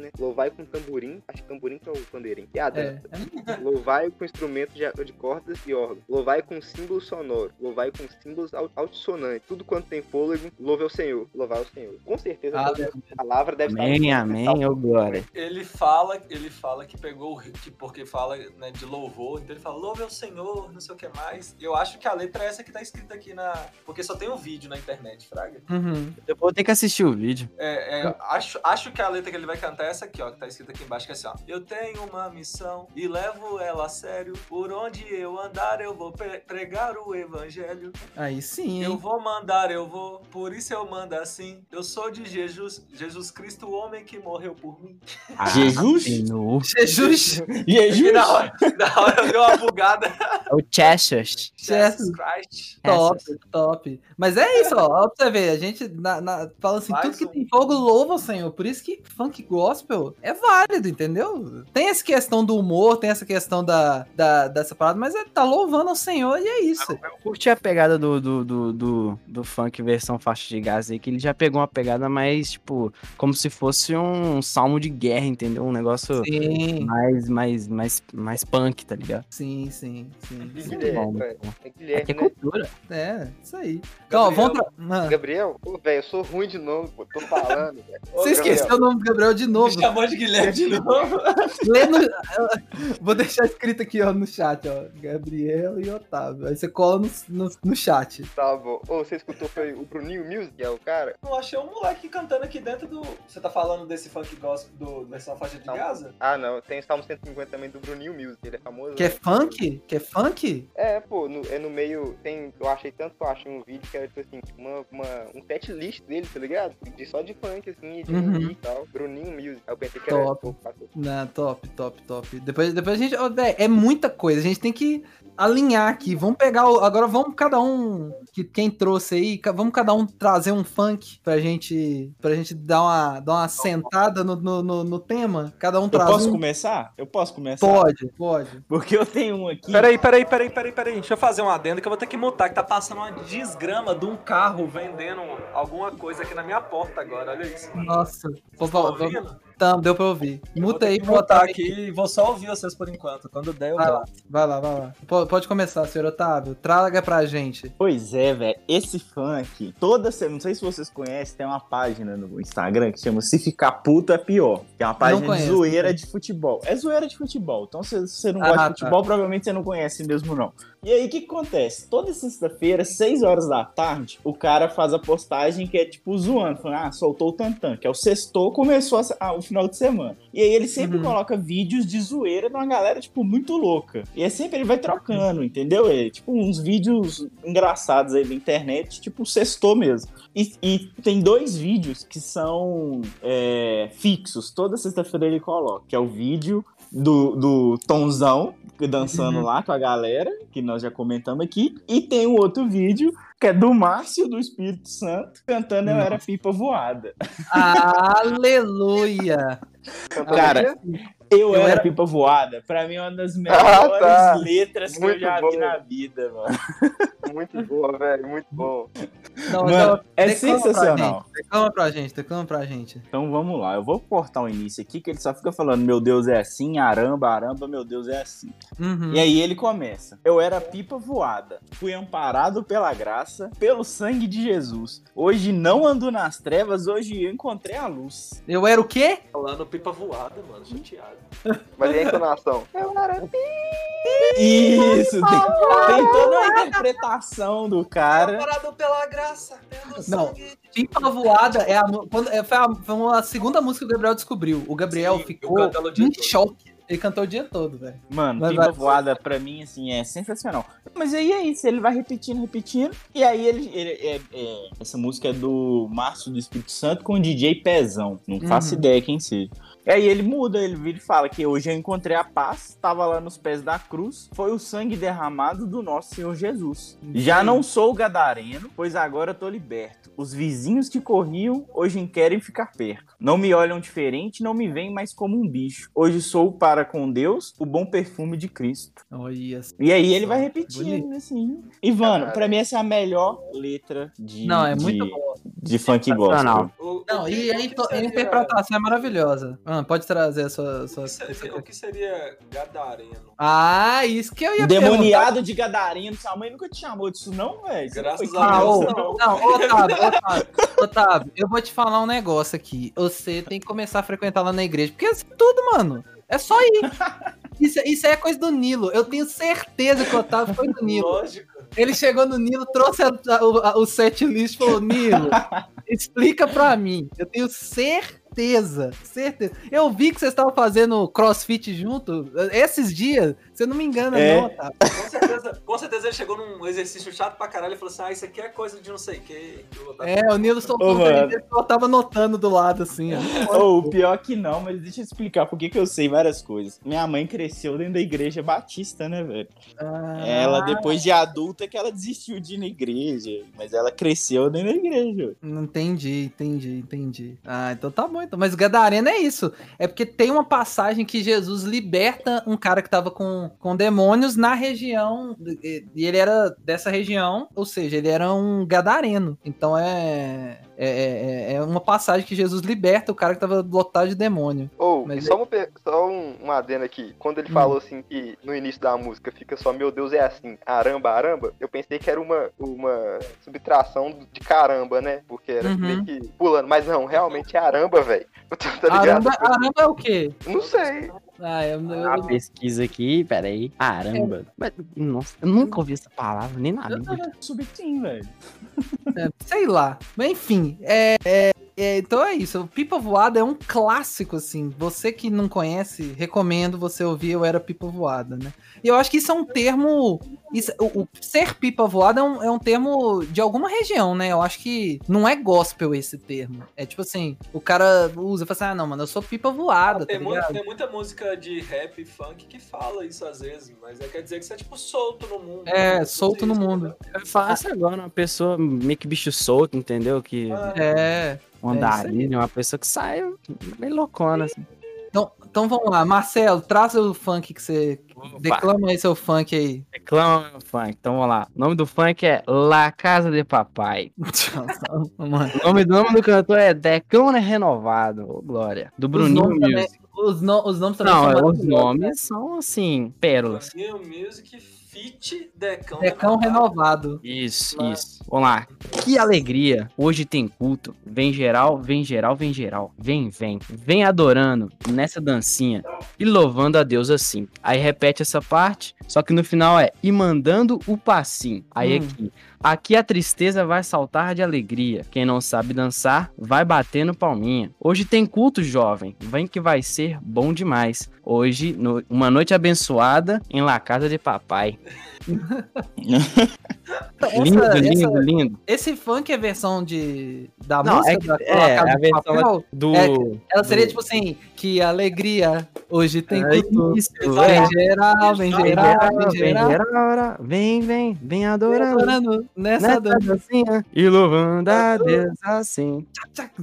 né? Louvai-o com tamborim, acho que tamborim que é o pandeirinho, e a É, dança. é Louvai-o com instrumento de, de cordas e órgão. Louvai com símbolo sonoro. Louvai com símbolos al- altissonantes. Tudo quanto tem fôlego, louve ao Senhor. Louvai ao Senhor. Com certeza a palavra deve Amém, estar. amém, ô glória. Ele fala, ele fala que pegou o que porque fala né, de louvor, então ele fala louve ao Senhor, não sei o que mais. Eu acho que a letra é essa que tá escrita aqui na. Porque só tem um vídeo na internet, Fraga. Uhum. Eu vou ter que assistir o vídeo. É, é, acho, acho que a letra que ele vai cantar é essa aqui, ó, que tá escrita aqui embaixo, que é assim, ó. Eu tenho uma missão e levo ela a sério. Por onde eu andar, eu vou pre- pregar o evangelho. Aí sim, Eu hein? vou mandar, eu vou, por isso eu mando assim. Eu sou de Jesus, Jesus Cristo, o homem que morreu por mim. Jesus? Senhor. Jesus! E Jesus? na hora, na hora eu dei uma bugada. É o Cheshire. Jesus Christ. Top, top. Mas é isso, ó. ó pra você ver, a gente na, na- fala assim, Mais tudo que um. tem fogo louva o Senhor. Por isso que funk gospel é válido, entendeu? Tem essa questão do humor, tem essa questão da, da, dessa parada, mas é, tá louvando o Senhor e é isso. Eu curti a pegada do, do, do, do, do funk versão faixa de gás aí, que ele já pegou uma pegada mais, tipo, como se fosse um salmo de guerra, entendeu? Um negócio Sim, mais, mais, mais, mais punk, tá ligado? sim, sim, sim. É bom, velho. pô. É Aqui Guilherme, é né? cultura. É, isso aí. Então, ó, vamos tra... Mano, Gabriel, pô, velho, eu sou ruim de novo, pô. Tô falando, velho. Ô, Você Gabriel, esqueceu o nome do Gabriel de Me novo. chamou de Guilherme de novo. Lê no... Vou deixar escrito aqui, ó, no chat, ó. Gabriel e Otávio. Aí você cola no, no, no chat. Tá bom. Ô, você escutou foi o Bruninho Music, é o cara? Eu achei um moleque cantando aqui dentro do. Você tá falando desse funk gospel do versão faixa de Não. Gaza? Ah, não. Tem Salmo 150 também do Bruninho Music. Ele é famoso. Que é né? funk? Que é funk? É, pô, no, é no meio. Tem. Eu achei tanto que eu achei um vídeo que era, tipo assim, uma, uma, um set list dele, tá ligado? De, só de funk, assim, de Uhum. e tal. Bruninho Music. Aí eu pensei que era. Top. passou. Não, top, top, top. Depois, depois a gente. ó, véi, é muita coisa. A gente tem que alinhar aqui. Vamos pegar. o- agora vamos cada um. Que, quem trouxe aí, vamos cada um trazer um funk pra gente. Pra gente dar uma, dar uma sentada no, no, no- no tema. Cada um Eu traz posso um. começar? Eu posso começar? Pode, pode. Porque eu tenho um aqui. Peraí, peraí, peraí, peraí, peraí. Deixa eu fazer um adendo que eu vou ter que mutar, que tá passando uma desgrama de um carro vendendo alguma coisa aqui na minha porta agora. Olha isso. Nossa. Vou, Tá vou, vou, ouvindo? tá, deu pra ouvir. Muta aí pra botar aqui. e vou só ouvir vocês por enquanto. Quando der, eu Vai lá, volto. vai lá, vai lá. Po- Pode começar, senhor Otávio. Traga pra gente. Pois é, velho. Esse funk, toda semana, não sei se vocês conhecem, tem uma página no Instagram que chama Se Ficar Puto é Pior. Que é uma página de conheço. zoeira de futebol. É zoeira de futebol. Então, se você não Ah, gosta tá. de futebol, provavelmente você não conhece mesmo, não. E aí, o que, que acontece? Toda sexta-feira, 6 horas da tarde, o cara faz a postagem que é tipo zoando, falando, ah, soltou o Tantan, que é o sextou, começou a ah, o final de semana. E aí ele sempre Uhum. coloca vídeos de zoeira de uma galera, tipo, muito louca. E é sempre ele vai trocando, entendeu? É, tipo, uns vídeos engraçados aí da internet, tipo, sextou mesmo. E, e tem dois vídeos que são é, fixos, toda sexta-feira ele coloca, que é o vídeo do, do Tonzão dançando Uhum. lá com a galera, que nós já comentamos aqui. E tem um outro vídeo que é do Márcio do Espírito Santo cantando Eu Era Pipa Voada. Aleluia! Cara? Eu, Eu Era Era- Pipa Voada, pra mim é uma das melhores tá. letras que eu Muito já vi bom. na vida, mano. muito boa, velho, muito bom. Não, Mano, não, é declama pra sensacional. gente, Declama pra gente, declama pra gente. Então vamos lá, eu vou cortar o início aqui, que ele só fica falando, meu Deus é assim, aramba, aramba, meu Deus é assim. Uhum. E aí ele começa. Eu era pipa voada, fui amparado pela graça, pelo sangue de Jesus. Hoje não ando nas trevas, hoje eu encontrei a luz. Eu era o quê? Falando pipa voada, mano, chateado. Mas e a entonação? Eu era Isso, tem, tem toda a interpretação do cara. Parado pela graça, pelo Não. sangue. Pipa voada é a, quando, é, foi, a, foi uma segunda música que o Gabriel descobriu. O Gabriel Sim, ficou em todo. choque. Ele cantou o dia todo, velho. Mano, Mas vai- voada pra mim, assim, é sensacional. Mas aí é isso, ele vai repetindo, repetindo. E aí ele. ele- é- é- essa música é do Márcio do Espírito Santo com o DJ Pezão. Não faço Uhum. ideia quem seja. E aí ele muda, ele vira e fala que hoje eu encontrei a paz, tava lá nos pés da cruz, foi o sangue derramado do nosso Senhor Jesus. Já não sou gadareno, pois agora tô liberto. Os vizinhos que corriam, hoje querem ficar perto. Não me olham diferente, não me veem mais como um bicho. Hoje sou para com Deus o bom perfume de Cristo. Olha. E aí ele vai repetindo, bonito. assim. Mano, Cara. pra mim essa é a melhor letra de, Não, é de, muito bom. de funk gospel. Não, e a, interpretação é maravilhosa. Ah, pode trazer a sua. sua... O que seria, o que seria gadareno? Ah, isso que eu ia Demoniado de gadareno. Sua mãe nunca te chamou disso, não, velho? Graças a Ah, Deus, não. não, Otávio, Otávio, Otávio, eu vou te falar um negócio aqui. Você tem que começar a frequentar lá na igreja, porque é tudo, mano. É só ir. Isso, isso aí é coisa do Nilo. Eu tenho certeza que o Otávio foi do Nilo. Lógico. Ele chegou no Nilo, trouxe a- a- o, a- o set list e falou: Nilo, explica pra mim. Eu tenho certeza, certeza. Eu vi que vocês estavam fazendo crossfit junto esses dias. Você não me engana, É. não, Otávio. Com certeza, com certeza ele chegou num exercício chato pra caralho e falou assim: ah, isso aqui é coisa de não sei o que. É, o Nilo soltou eu tava anotando do lado, assim, ó. Ô, o pior que não, mas deixa eu explicar por que que eu sei várias coisas. Minha mãe cresceu dentro da igreja batista, né, velho? Ah, Ela, depois de adulta, que ela desistiu de ir na igreja. Mas ela cresceu dentro da igreja. Entendi, entendi, entendi. Ah, então tá bom. Então. Mas o Gadareno é isso. É porque tem uma passagem que Jesus liberta um cara que tava com, com demônios na região. E ele era dessa região, ou seja, ele era um Gadareno. Então é. É, é, é uma passagem que Jesus liberta o cara que tava lotado de demônio. Ou, e só, uma, per- só um, um adendo aqui. Quando ele Hum. falou assim que no início da música fica só meu Deus é assim, aramba, aramba, eu pensei que era uma, uma subtração de caramba, né? Porque era Uhum. meio que pulando. Mas não, realmente é aramba, velho. Tá ligado? Aramba, aramba é o quê? Não sei. Ah, eu, eu- A pesquisa aqui, peraí. Caramba. Mas, nossa, eu nunca ouvi essa palavra, nem na eu Bíblia. Subtim, velho. É, sei lá. Mas enfim, é, é- é, então é isso. O Pipa Voada é um clássico, assim. Você que não conhece, recomendo você ouvir Eu Era Pipa Voada, né? E eu acho que isso é um termo. isso- o, o ser pipa voada é um, é um termo de alguma região, né? Eu acho que não é gospel esse termo. É tipo assim, o cara usa e fala assim: ah, não, mano, eu sou pipa voada, tá tem, mu- ligado? tem muita música de rap e funk que fala isso às vezes, mas é, quer dizer que você é tipo solto no mundo. É, solto no mundo. Eu falo isso agora, uma pessoa meio que bicho solto, entendeu? Que Ah, É. é aí. andarilho, uma pessoa que sai meio loucona, assim. Então, então vamos lá, Marcelo, traz o funk que você. Declama aí seu funk aí. Reclama meu funk. Então vamos lá. O nome do funk é La Casa de Papai. Mano. O nome, o nome do cantor é Decão Renovado. Ô, Glória. Do Bruninho nomes também- Music. Os, no- os nomes também Não, são é, os né? nomes são assim, pérolas. New Music Fit Decão, Decão renovado. Isso, Mas- isso. Vamos lá. Que alegria. Hoje tem culto. Vem geral, vem geral, vem geral. Vem, vem. Vem adorando nessa dancinha e louvando a Deus assim. Aí repete essa parte, só que no final é e mandando o passinho. Aí Hum. aqui. Aqui a tristeza vai saltar de alegria. Quem não sabe dançar, vai bater no palminha. Hoje tem culto, jovem. Vem que vai ser bom demais. Hoje, no- uma noite abençoada em La Casa de Papai. Essa- lindo, essa- lindo, lindo. Esse funk é versão de da Não, música é da é, Casa a versão Papel? Do. É, Ela seria do- tipo assim, que alegria. Hoje tem É culto. isso, Vem é. geral, vem Vem geral, vem Vem, geral. vem, vem, vem adorando. Adorando nessa Nessa dança. dancinha e louvando a Deus assim.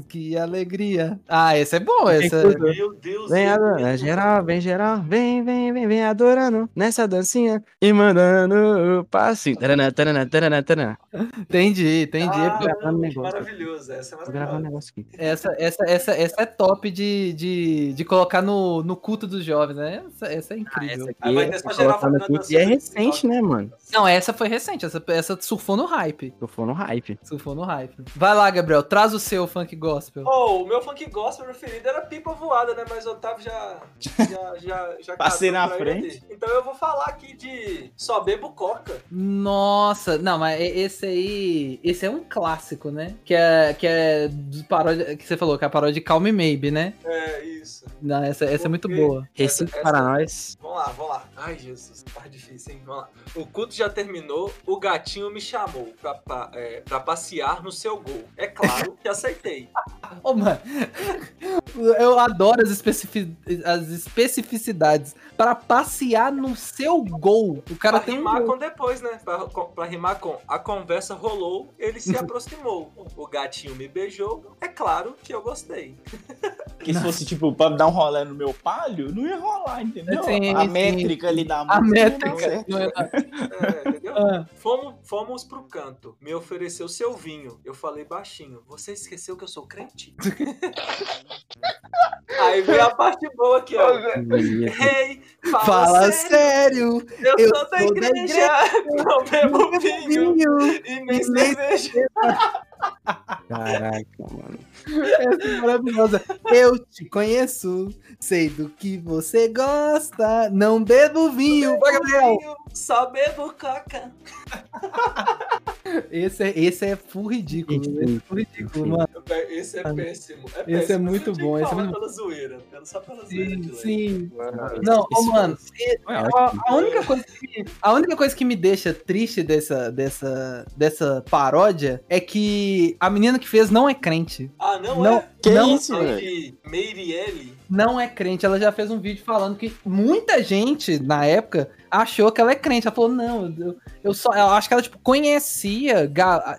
Que alegria. Ah, esse é bom. Esse é... Meu Deus Vem adorando, geral, vem geral, vem, vem, vem, vem adorando nessa dancinha e mandando o passinho. Tarana, tarana, tarana, tarana. Entendi, entendi. Ah, negócio. maravilhoso. Essa é Vou gravar um maravilhosa. negócio aqui. Essa, essa, essa, essa é top de, de, de colocar no, no culto dos jovens, né? Essa, essa é incrível. Essa Ah, aqui mas é é geral colocar no culto. E é recente, né, mano? Não, essa foi recente. Essa, essa surfou no hype. Eu for no hype. Surfou no hype. Vai lá, Gabriel. Traz o seu funk gospel. Oh, o meu funk gospel preferido era Pipa Voada, né? Mas o Otávio já. Já, já, já Passei na frente. Então eu vou falar aqui de Só Bebo Coca. Nossa, não, mas esse aí. Esse é um clássico, né? Que é, que é do paródia. Que você falou, que é a paródia de Calm Me Maybe, né? É, isso. Não, essa, essa é muito boa. Recife essa- para nós. Vamos lá, vamos lá. Ai, Jesus, tá difícil, hein? Vamos lá. O culto já terminou, o gatinho me chamou pra, pa- é, pra passear no seu gol. É claro que aceitei. Ô, mano. Eu adoro as, especifi- as especificidades. Pra passear no seu gol. O cara pra tem um. rimar gol. com depois, né? Pra, com- pra rimar com a conversa rolou, ele se aproximou. O gatinho me beijou, é claro que eu gostei. Porque se fosse, tipo, pra dar um rolê no meu palho, não ia rolar, entendeu? Sim, a sim. métrica ali da A música não ia dar métrica. certo. não é- É, entendeu? Ah, Fomos, fomos pro canto. Me ofereceu seu vinho. Eu falei baixinho. Você esqueceu que eu sou crente? Aí veio a parte boa aqui, ó. Ei, fala, Fala sério. Eu, eu sou da sou da igreja. Não bebo vinho Vinho. e nem e nem cerveja. Caraca, mano. Essa é maravilhosa. Eu te conheço, sei do que você gosta. Não bebo vinho. Vai, Gabriel. Vinho, Só bebo coca. Esse é, esse é full ridículo. Esse é full ridículo, mano. Esse é Ah, péssimo. É esse péssimo. é muito bom, esse é muito- pela zoeira. Só pela zoeira de Sim, sim. Mano, Não, Isso mano, É a, a única coisa que, a única coisa que me deixa triste dessa, dessa, dessa paródia é que a menina que fez não é crente. Ah, não, Não, é? Que não, isso, velho? De Meirielle. não é crente. Ela já fez um vídeo falando que muita gente, na época, achou que ela é crente. Ela falou, não, eu, eu só. Eu acho que ela, tipo, conhecia,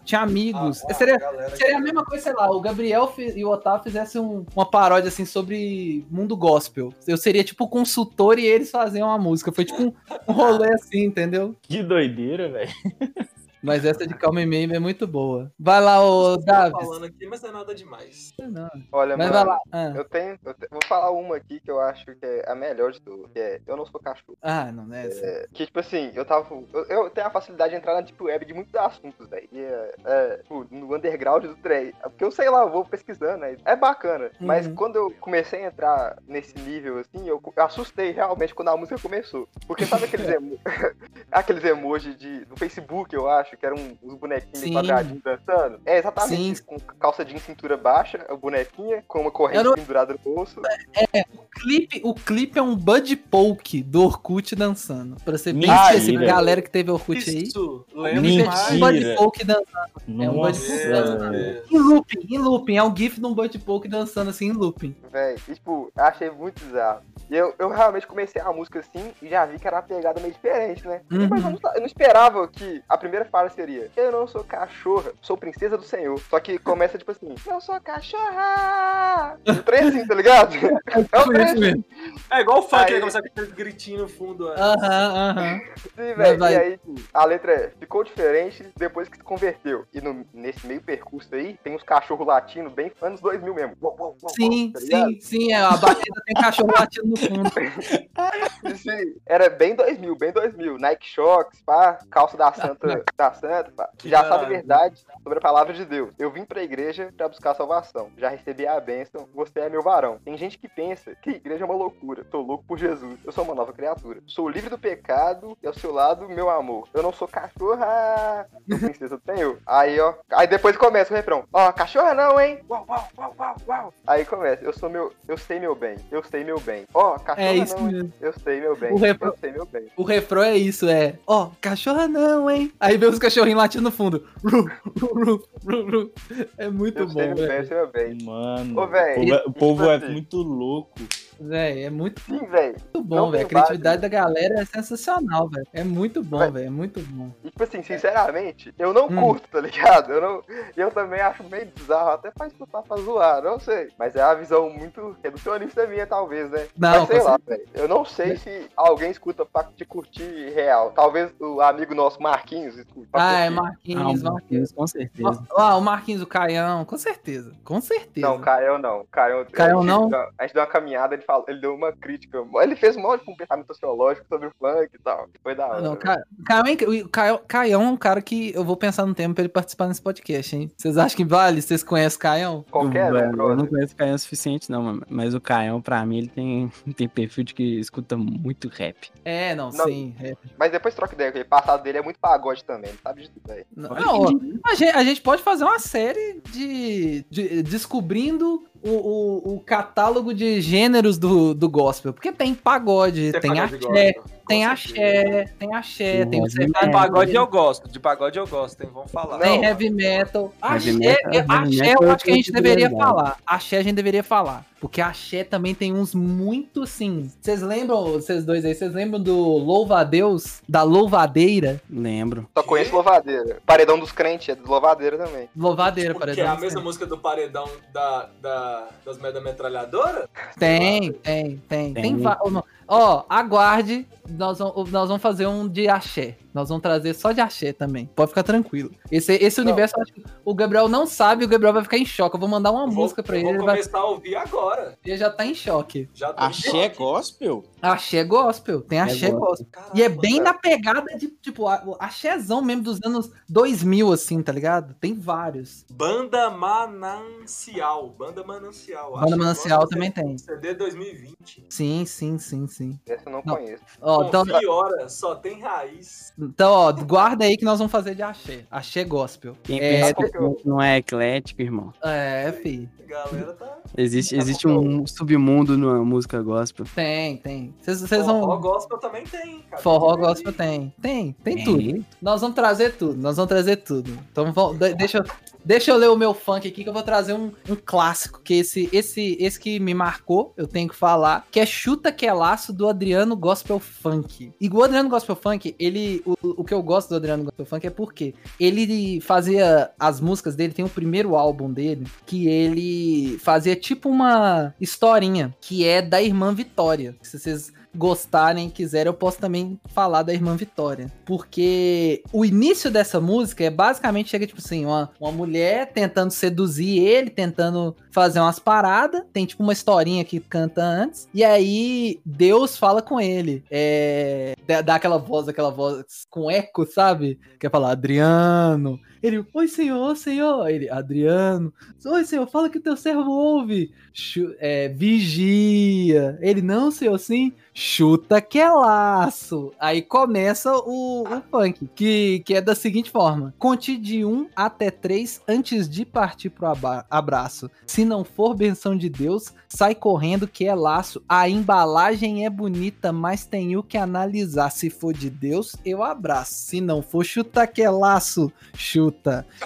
tinha amigos. Ah, seria, galera seria a mesma coisa, sei lá, o Gabriel e o Otávio fizessem um- uma paródia, assim, sobre mundo gospel. Eu seria, tipo, o consultor e eles faziam uma música. Foi, tipo, um, um rolê assim, entendeu? Que doideira, velho. Mas essa de Calma Meme é muito boa. Vai lá, ô Tô Davi. falando aqui, mas não é nada demais. Olha, Mas mano, vai lá. Ah, eu tenho. eu te- vou falar uma aqui que eu acho que é a melhor de tudo, que é Eu Não Sou Cachorro. ah não, é essa. É, que, tipo assim, eu tava. Eu, eu tenho a facilidade de entrar na Deep Web de muitos assuntos, velho. E é, é, tipo, no underground do trem. Porque eu sei lá, eu vou pesquisando, né? É bacana. Mas Uhum. quando eu comecei a entrar nesse nível, assim, eu, eu assustei realmente quando a música começou. Porque sabe aqueles, emo... aqueles emojis de, do Facebook, eu acho, que eram os bonequinhos Sim. quadradinhos dançando? É exatamente Sim. isso. Com calça jeans cintura baixa, a bonequinha, com uma corrente não- pendurada no bolso. O clipe, o clipe é um Bud Poke do Orkut dançando. Pra ser bem específico, galera que teve Orkut aí. Isso, O lembro é tipo um Bud Mentira. Poke dançando. É um Nossa, Bud velho. Deus. Em looping, em looping. É um GIF de um Bud Poke dançando assim em looping. Véi, tipo, eu achei muito bizarro. E eu, eu realmente comecei a música assim e já vi que era uma pegada meio diferente, né? Uhum. Mas eu não, eu não esperava que a primeira seria: Eu não sou cachorra, sou princesa do Senhor. Só que começa tipo assim: Eu sou cachorra! Um trem assim, tá ligado? É um Foi trem isso assim, mesmo. É igual o funk, Aí- né? Começar com aquele gritinho no fundo. é. Aham, aham. Sim, velho. E aí, a letra é, ficou diferente depois que se converteu. E no- nesse meio percurso aí, tem uns cachorros latinos bem anos 2000 mesmo. Sim, tá sim, sim. é, A batida tem cachorro latindo no fundo. Sim, era bem 2000, bem 2000. Nike Shocks, pá, calça da Santa, da Santa, pá. Que Já sabe a verdade sobre a palavra de Deus. Eu vim pra igreja pra buscar salvação. Já recebi a bênção, você é meu varão. Tem gente que pensa que igreja é uma loucura. Tô louco por Jesus. Eu sou uma nova criatura. Sou livre do pecado e ao seu lado, meu amor. Eu não sou cachorra, sou princesa do Senhor. Aí, ó. Aí depois começa o refrão. Ó, cachorra não, hein? Uau, uau, uau, uau, uau. Aí começa. Eu sou meu. Eu sei meu bem. Eu sei meu bem. Ó, cachorra É isso não, mesmo. Eu sei meu bem. O refrão- Eu sei meu bem. O refrão é isso, é. Ó, cachorra não, hein? Aí vem os cachorrinhos latindo no fundo. Ru, ru, ru. É muito Eu bom, velho. bem. Mano, Ô, véi, o povo, é- o povo é tipo assim. muito louco. Véi, é muito, Sim, velho. muito bom, velho. A criatividade da galera é sensacional, velho. É muito bom, velho. É muito bom. E, tipo assim, sinceramente, eu não Hum. curto, tá ligado? Eu, não, eu também acho meio bizarro, até pra escutar pra zoar, não sei. Mas é uma visão muito reducionista minha, talvez, né? Não, Mas sei lá, velho. Eu não sei se alguém escuta pra te curtir real. Talvez o amigo nosso Marquinhos escute. Ah, é. Marquinhos, Ah, Marquinhos. Com certeza. Ah, o Marquinhos, o Caião, com certeza. Com certeza. Não, Caio não. A gente não? deu- A gente deu uma caminhada, ele, falou, ele deu uma crítica. Ele fez um monte de pensamento sociológico sobre o funk e tal. Foi da Ah, hora. Não. Ca- Caião, o Caião, Caião é um cara que eu vou pensar no tempo pra ele participar nesse podcast, hein? Vocês acham que vale? Vocês conhecem o Caião? Qualquer um, eu não conheço o Caião o suficiente, não, mano. mas o Caião, pra mim, ele tem, tem perfil de que escuta muito rap. É, não, Não. sim. é. Mas depois troca ideia ele. O passado dele é muito pagode também. Sabe de tudo aí. Não, não, a, gente, a gente pode fazer uma série de, de- descobrindo o, o, o catálogo de gêneros do, do gospel. Porque tem pagode, tem, pagode axé, tem axé, tem axé, tem o De pagode eu gosto, de pagode eu gosto, hein? Vamos falar. tem heavy metal. Axé, Heavy metal- é- heavy axé metal eu acho que a gente deveria falar. Axé a gente deveria falar. Porque axé também tem uns muito assim. Vocês lembram, vocês dois aí, vocês lembram do Louva a Deus? Da Louvadeira? Lembro. Só conheço Louvadeira. Paredão dos crentes é de Louvadeira também. Louvadeira, Porque paredão. é a mesma música do paredão da, da, das da metralhadora? Tem, tem, tem. Tem, Tem. va- Ó, Ó, aguarde, nós vamos, nós vamos fazer um de axé. Nós vamos trazer só de axé também. Pode ficar tranquilo. Esse, esse Não. universo, acho que o Gabriel não sabe, o Gabriel vai ficar em choque. Eu vou mandar uma Eu música vou, pra eu ele, vou ele, vai- começar a ouvir agora. ele já tá em choque. Já tô Axé choque. gospel? Axé gospel, tem axé gospel. gospel. Caramba, E é bem cara. na pegada de, tipo, axézão mesmo dos anos 2000, assim, tá ligado? Tem vários. Banda Manancial. Banda Manancial. Banda Axé Manancial também tem. CD 2020. Sim, sim, sim, sim. Essa eu não, Não. conheço. Ó, então, Confie, ora, só tem raiz. Então, ó, guarda aí que nós vamos fazer de axé. Axé gospel. Quem É, pensa que não é eclético, irmão. É, fi. Galera tá. Existe, Tá existe um submundo na música gospel. Tem, tem. Vocês Forró vão. gospel também tem, cara. Forró Tem gospel tem. Tem, tem Tem. tudo. Nós vamos trazer tudo, nós vamos trazer tudo. Então vamos, de- deixa, eu- deixa eu ler o meu funk aqui que eu vou trazer um, um clássico, que esse, esse, esse que me marcou, eu tenho que falar, que é Chuta Que é Laço do Adriano Gospel Funk. E o Adriano Gospel Funk, ele. O, o que eu gosto do Adriano Gospel Funk é porque ele fazia as músicas dele, tem o primeiro álbum dele, que ele fazia tipo uma historinha, que é da irmã Vitória. Se vocês gostarem quiserem, eu posso também falar da irmã Vitória. Porque o início dessa música é basicamente chega, tipo assim, uma, uma mulher tentando seduzir ele, tentando fazer umas paradas. Tem tipo uma historinha que canta antes. E aí Deus fala com ele. É. Dá dá aquela voz, aquela voz com eco, sabe? Quer falar, Adriano. Ele, oi senhor, senhor. Ele, Adriano. Oi senhor, fala que teu servo ouve. É, vigia. Ele, não, senhor, sim. Chuta que é laço. Aí começa o, o funk, que, que é da seguinte forma: conte de um até três antes de partir pro abraço. Se não for benção de Deus, sai correndo que é laço. A embalagem é bonita, mas tenho que analisar. Se for de Deus, eu abraço. Se não for, chuta que é laço. Chuta,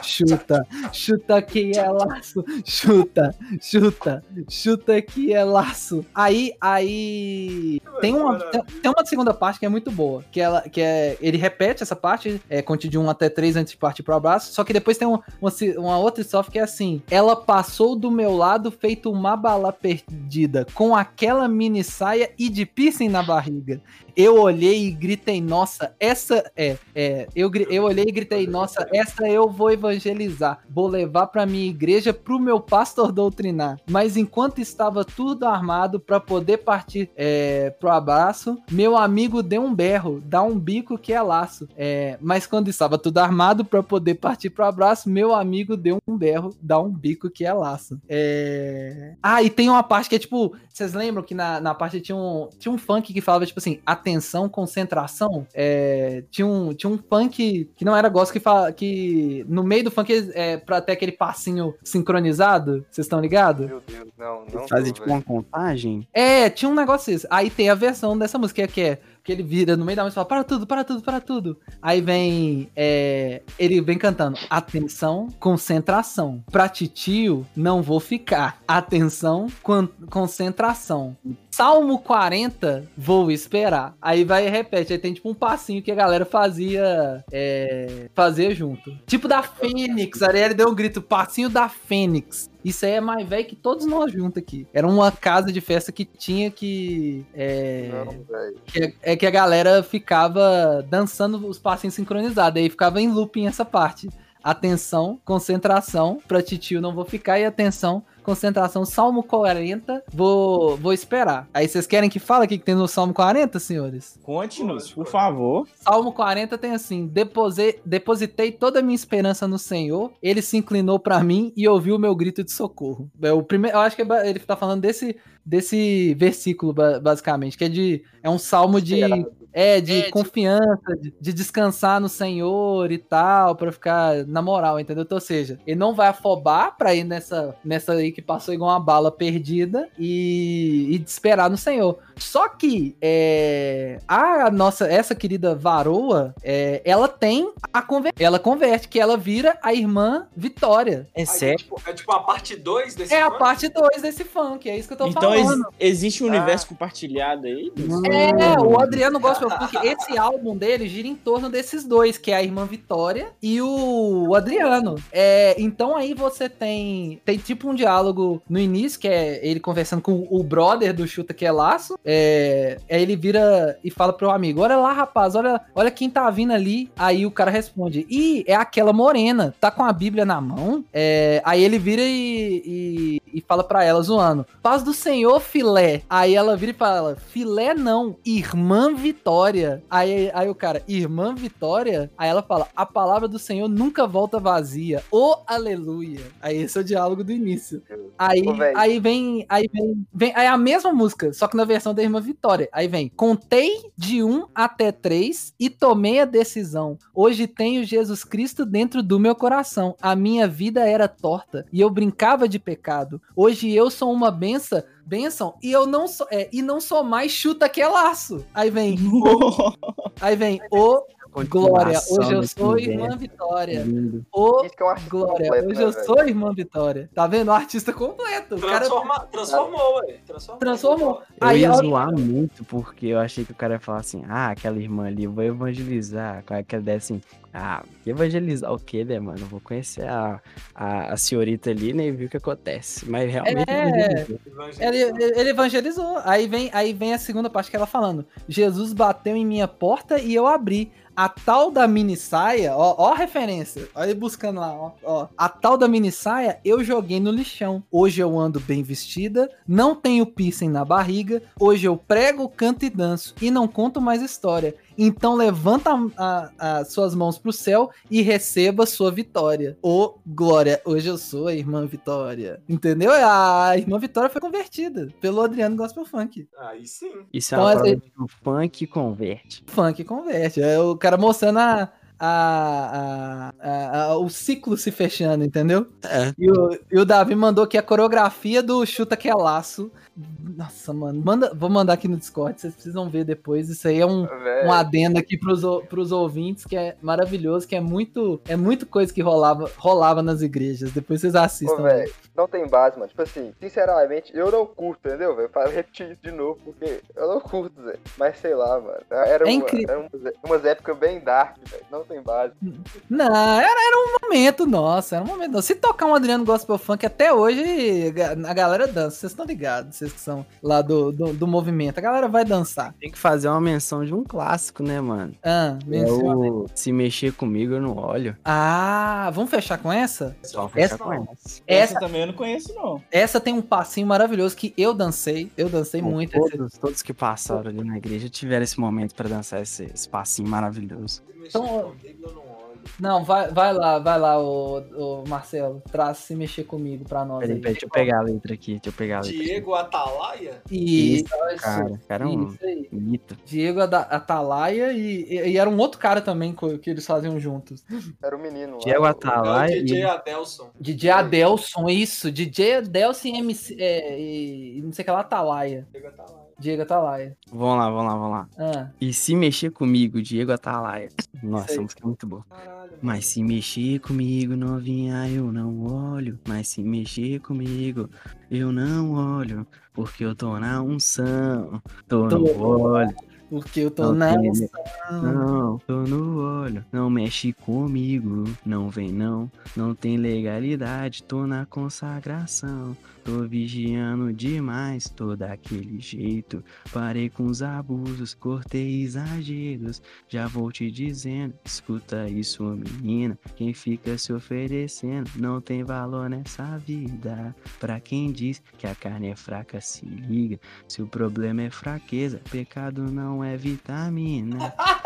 chuta, chuta que é laço. Chuta, chuta, chuta que é laço. Aí, aí. Tem uma, tem, uma segunda parte que é muito boa. Que, ela, que é. Ele repete essa parte, é, conte de 1 até 3 antes de partir pro abraço. Só que depois tem um- uma, se- uma outra estrofe que é assim: Ela passou do meu lado feito uma bala perdida, com aquela mini saia e de piercing na barriga. Eu olhei e gritei, nossa, essa é. é eu, eu olhei e gritei, nossa, essa eu vou evangelizar. Vou levar pra minha igreja pro meu pastor doutrinar. Mas enquanto estava tudo armado pra poder partir é, pro abraço, meu amigo deu um berro, dá um bico que é laço. É, mas quando estava tudo armado pra poder partir pro abraço, meu amigo deu um berro, dá um bico que é laço. É... Ah, e tem uma parte que é tipo, vocês lembram que na, na parte tinha um, tinha um funk que falava tipo assim, atenção, concentração. É, tinha, um, tinha um funk que não era gospel que fala que no meio do funk é pra ter aquele passinho sincronizado, vocês estão ligados? Meu Deus, não, não. Fazer tipo velho. uma contagem. É, tinha um negócio desse. Aí tem a versão dessa música que é que ele vira no meio da música e fala: para tudo, para tudo, para tudo. Aí vem. é, ele vem cantando: atenção, concentração. Pra titio, não vou ficar. Atenção, con- concentração. Salmo 40, vou esperar. Aí vai e repete. Aí tem tipo um passinho que a galera fazia é, fazia junto. Tipo da Fênix. A Ariel deu um grito, passinho da Fênix. Isso aí é mais velho que todos nós juntos aqui. Era uma casa de festa que tinha que. É, Não, que, é- é que a galera ficava dançando os passinhos sincronizados. Aí ficava em looping essa parte. Atenção, concentração. Pra titio não vou ficar. E atenção, concentração. Salmo 40, vou, vou esperar. Aí vocês querem que fale o que, que tem no Salmo 40, senhores? Conte-nos, por favor. Salmo 40 tem assim: "Depose- depositei toda a minha esperança no Senhor, ele se inclinou pra mim e ouviu o meu grito de socorro. É o primeiro, eu acho que é ele tá falando desse, desse versículo, ba- basicamente, que é de. É um salmo de. É, de confiança, de, de descansar no Senhor e tal, pra ficar na moral, entendeu? Então, ou seja, ele não vai afobar pra ir nessa, nessa aí que passou igual uma bala perdida e, e esperar no Senhor. Só que é, a nossa, essa querida varoa, é, ela tem a conver ela converte, que ela vira a irmã Vitória. É Aí, sério? tipo, é tipo a parte 2 desse É a funk? parte 2 desse funk, é isso que eu tô Então ex- falando. existe um Ah. universo compartilhado aí? É, o Adriano Gospel Funk, esse álbum dele gira em torno desses dois, que é a irmã Vitória e o Adriano. É, então aí você tem tem tipo um diálogo no início, que é ele conversando com o brother do Chuta que é Laço. É, aí ele vira e fala pro amigo: Olha lá, rapaz, olha, olha quem tá vindo ali. Aí o cara responde: Ih, é aquela morena, tá com a Bíblia na mão. É, aí ele vira e, e, e fala pra ela, zoando: Paz do Senhor, filé. Aí ela vira e fala: Filé não, irmã Vitória. Aí, aí o cara, irmã Vitória? Aí ela fala: A palavra do Senhor nunca volta vazia. Ô aleluia. Aí esse é o diálogo do início. Aí, Ô, velho. aí vem, aí vem, vem, aí é a mesma música, só que na versão da irmã Vitória. Aí vem, contei de um até três e tomei a decisão. Hoje tenho Jesus Cristo dentro do meu coração. A minha vida era torta e eu brincava de pecado. Hoje eu sou uma benção, benção e eu não sou, é, e não sou mais chuta que é laço. Aí vem, aí vem, ô glória, hoje eu sou irmã Vitória. Lindo. Ô é artista glória, completo, hoje né, eu velho? sou irmã Vitória. Tá vendo? O artista completo. O cara Transforma, transformou, ué. Transformou. transformou. Eu Aí, ia ó, zoar muito, porque eu achei que o cara ia falar assim, ah, aquela irmã ali, eu vou evangelizar. Qual é que ideia assim, ah, evangelizar o quê, né, mano? Eu vou conhecer a, a, a senhorita ali, né, e ver o que acontece. Mas realmente É. evangelizou. Ele, ele- ele evangelizou. Aí vem, aí vem a segunda parte que ela falando. Jesus bateu em minha porta e eu abri. A tal da mini saia, ó, ó a referência. Olha ele buscando lá, ó, ó. A tal da mini saia eu joguei no lixão. Hoje eu ando bem vestida, não tenho piercing na barriga. Hoje eu prego, canto e danço e não conto mais história. Então levanta a- a- as suas mãos pro céu e receba sua vitória. Ô, glória, hoje eu sou a irmã Vitória. Entendeu? A irmã Vitória foi convertida pelo Adriano Gospel Funk. Aí sim. Isso é Então, uma prova que o funk converte. Funk converte. É o cara mostrando a. a- a- a- o ciclo se fechando, entendeu? É. E o, e o Davi mandou aqui a coreografia do Chuta que é laço. Nossa, mano. Manda, vou mandar aqui no Discord, vocês precisam ver depois. Isso aí é um, Velho, um adendo aqui pros, pros ouvintes, que é maravilhoso, que é muito, é muito coisa que rolava, rolava nas igrejas. Depois vocês Ô, assistam. velho, não tem base, mano. Tipo assim, sinceramente, eu não curto, entendeu, velho? Para repetir isso de novo, porque eu não curto, velho. Mas sei lá, mano. Era, É uma, era umas, umas épocas bem dark, velho. Não tem base. Não, era, era um momento nosso, era um momento nosso. Se tocar um Adriano Gospel Funk até hoje, a galera dança. Vocês estão ligados, vocês que são lá do, do, do movimento. A galera vai dançar. Tem que fazer uma menção de um clássico, né, mano? Ah, É menciona. o Se Mexer Comigo Eu Não Olho. ah, vamos fechar com essa? Só Essa- fechar com essa. Essa Essa, também eu não conheço, não. essa tem um passinho maravilhoso que eu dancei. Eu dancei muito. esse- Todos, todos que passaram ali na igreja tiveram esse momento pra dançar esse, esse passinho maravilhoso. Então, Comigo, eu não olho. Não, vai, vai lá, vai lá, o, o Marcelo. Traz se mexer comigo pra nós Peraí, aí. peraí, deixa eu pegar a letra aqui, deixa eu pegar a letra. aqui. Diego Atalaia? Isso, Cara, cara é um isso aí. mito. Diego Atalaia e, e, e era um outro cara também que eles faziam juntos. Era o menino lá. Diego o Atalaia DJ e Adelson. DJ Adelson, isso. DJ Adelson e MC. É, e não sei o que lá, Atalaia. Diego Atalaia. Diego Atalaia. Vamos lá, vamos lá, vamos lá. Ah, E se mexer comigo, Diego Atalaia. Nossa, a música é muito boa. Caralho, Mas se mexer comigo, novinha, eu não olho. Mas se mexer comigo, eu não olho. Porque eu tô na unção, tô Tô. no óleo. Porque eu tô Não na tem- unção. Não, tô no olho. Não mexe comigo, não vem não. Não tem legalidade, tô na consagração. Tô vigiando demais, tô daquele jeito. Parei com os abusos, cortei exageros. Já vou te dizendo, escuta isso, menina. Quem fica se oferecendo não tem valor nessa vida. Pra quem diz que a carne é fraca, se liga. Se o problema é fraqueza, pecado não é vitamina.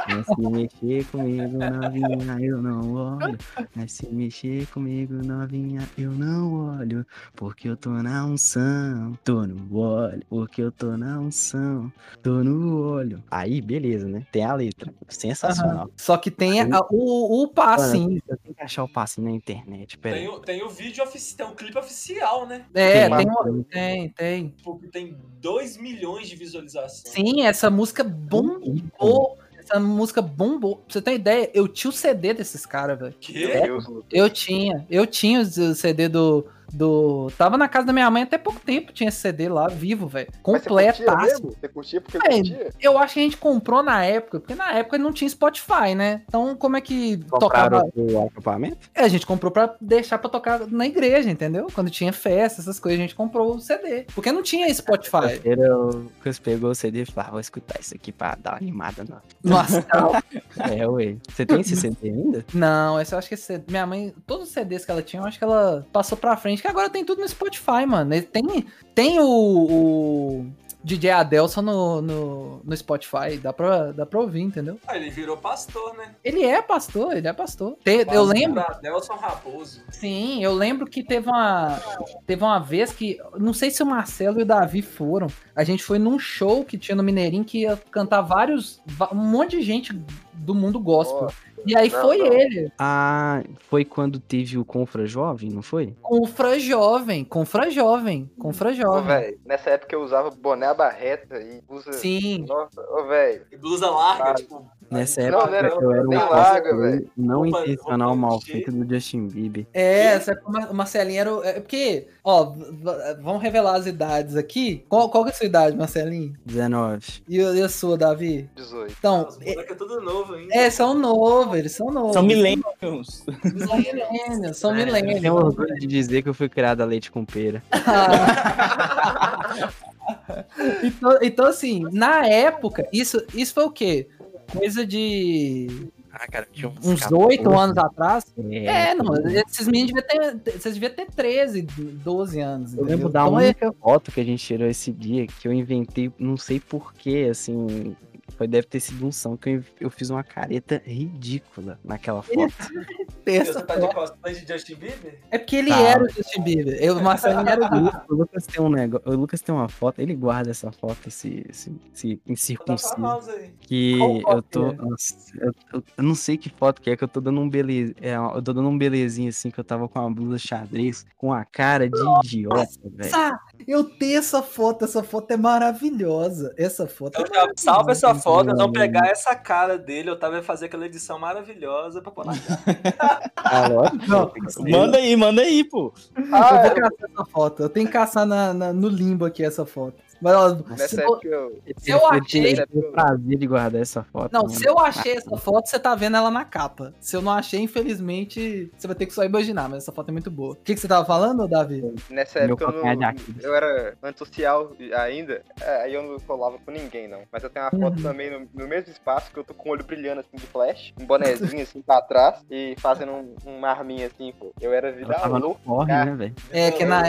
Mas se mexer comigo, novinha, eu não olho. Mas se mexer comigo, novinha, eu não olho. Porque eu tô na unção, tô no olho. Porque eu tô na unção, tô no olho. Aí, beleza, né? Tem a letra. Sensacional. Só que tem a- o, o passinho. Eu tenho que achar o passinho na internet, pera Tem, aí. o- tem o vídeo oficial, tem um clipe oficial, né? É, Tem tem, tem, tem. Tipo, que tem 2 milhões de visualizações. Sim, essa música bombou. Essa música bombou. Pra você ter ideia, eu tinha o CD desses caras, velho. Que? Deus. Eu tinha. Eu tinha o CD do. Do. Tava na casa da minha mãe até pouco tempo, tinha esse CD lá, vivo, velho. Mas você curtia Completaço. mesmo? Você curtia porque É, curtia? Eu acho que a gente comprou na época, porque na época não tinha Spotify, né? Então, como é que Compraram tocava? o acampamento? É, a gente comprou pra deixar pra tocar na igreja, entendeu? Quando tinha festa, essas coisas, a gente comprou o CD. Porque não tinha Spotify. Lucas pegou o CD e falou: ah, vou escutar isso aqui pra dar uma animada. Não. Nossa, É, ué. Você tem esse CD ainda? Não, esse eu acho que esse, minha mãe, todos os CDs que ela tinha, eu acho que ela passou pra frente, que agora tem tudo no Spotify, mano. Ele Tem, tem o, o DJ Adelson no, no, no Spotify, dá pra, dá pra ouvir, entendeu? Ah, ele virou pastor, né? Ele é pastor, ele é pastor. Te- eu lembro, Adelson Raposo. sim, eu lembro que teve uma, teve uma vez que, não sei se o Marcelo e o Davi foram, a gente foi num show que tinha no Mineirinho que ia cantar vários, um monte de gente do mundo gospel. E aí Não, foi não. ele. Ah, foi quando teve o Confra Jovem, não foi? Confra jovem, confra jovem, confra Ô, jovem. velho, nessa época eu usava boné barreta e usa. Sim, Nossa, ô, velho. E blusa larga, tipo. Nessa aí- época não eu era um velho. não Roupa- intencional roupa mal feito do Justin Bieber. é, essa época o Marcelinho era. o- É porque, ó, vamos revelar as idades aqui. Qual, qual que é a sua idade, Marcelinho? 19. E, a- e a sua, Davi? 18. Então, Os moleques é tudo novo ainda. é, são novos, eles são novos. São milênios. São milênios, são Eu tenho orgulho de dizer que eu fui criado a leite com pera. então, então, assim, na época, isso, isso foi o quê? Coisa de Ah, cara, tinha uns oito anos atrás. É, É, não, esses meninos deviam ter. Vocês deviam ter 13, 12 anos. Eu entendeu? lembro da Então, é- única foto que a gente tirou esse dia, que eu inventei, não sei porquê, assim. Foi, deve ter sido um som que eu, eu fiz uma careta ridícula naquela foto. essa Você tá de cosplay de Justin Bieber? É porque ele Tá. era o Justin Bieber. Eu, o Marcelinho era o O Lu- o Lucas tem um negócio. O Lucas tem uma foto, ele guarda essa foto, esse, esse, esse Tá incircunciso. Que eu tô. é? nossa, eu, eu- eu não sei que foto que é, que eu tô dando um beleza. É, eu tô dando um belezinho assim, que eu tava com uma blusa xadrez, com a cara de idiota, velho. Nossa, eu tenho essa foto, essa foto é maravilhosa. Essa foto é salva essa vamos Hum. pegar essa cara dele, eu tava fazer aquela edição maravilhosa pra pôr na cara. Ah, Não. Manda aí, manda aí, pô. Ah, eu vou é, caçar essa foto. Eu tenho que caçar na, na- no limbo aqui essa foto. Mas, ó, se nessa vo- época eu. se eu achei- Eu tive o prazer de guardar essa foto. Não, mano. se eu achei essa foto, você tá vendo ela na capa. Se eu não achei, infelizmente, você vai ter que só imaginar, mas essa foto é muito boa. O que, que você tava falando, Davi? Nessa Meu época eu, não, eu era antissocial ainda, é, aí eu não colava com ninguém, não. Mas eu tenho uma foto Uhum. também no, no mesmo espaço que eu tô com o olho brilhando assim de flash, um bonezinho assim pra trás e fazendo um, uma arminha assim, pô. Eu era Eu vida no louca. corre, né, velho? É que na-.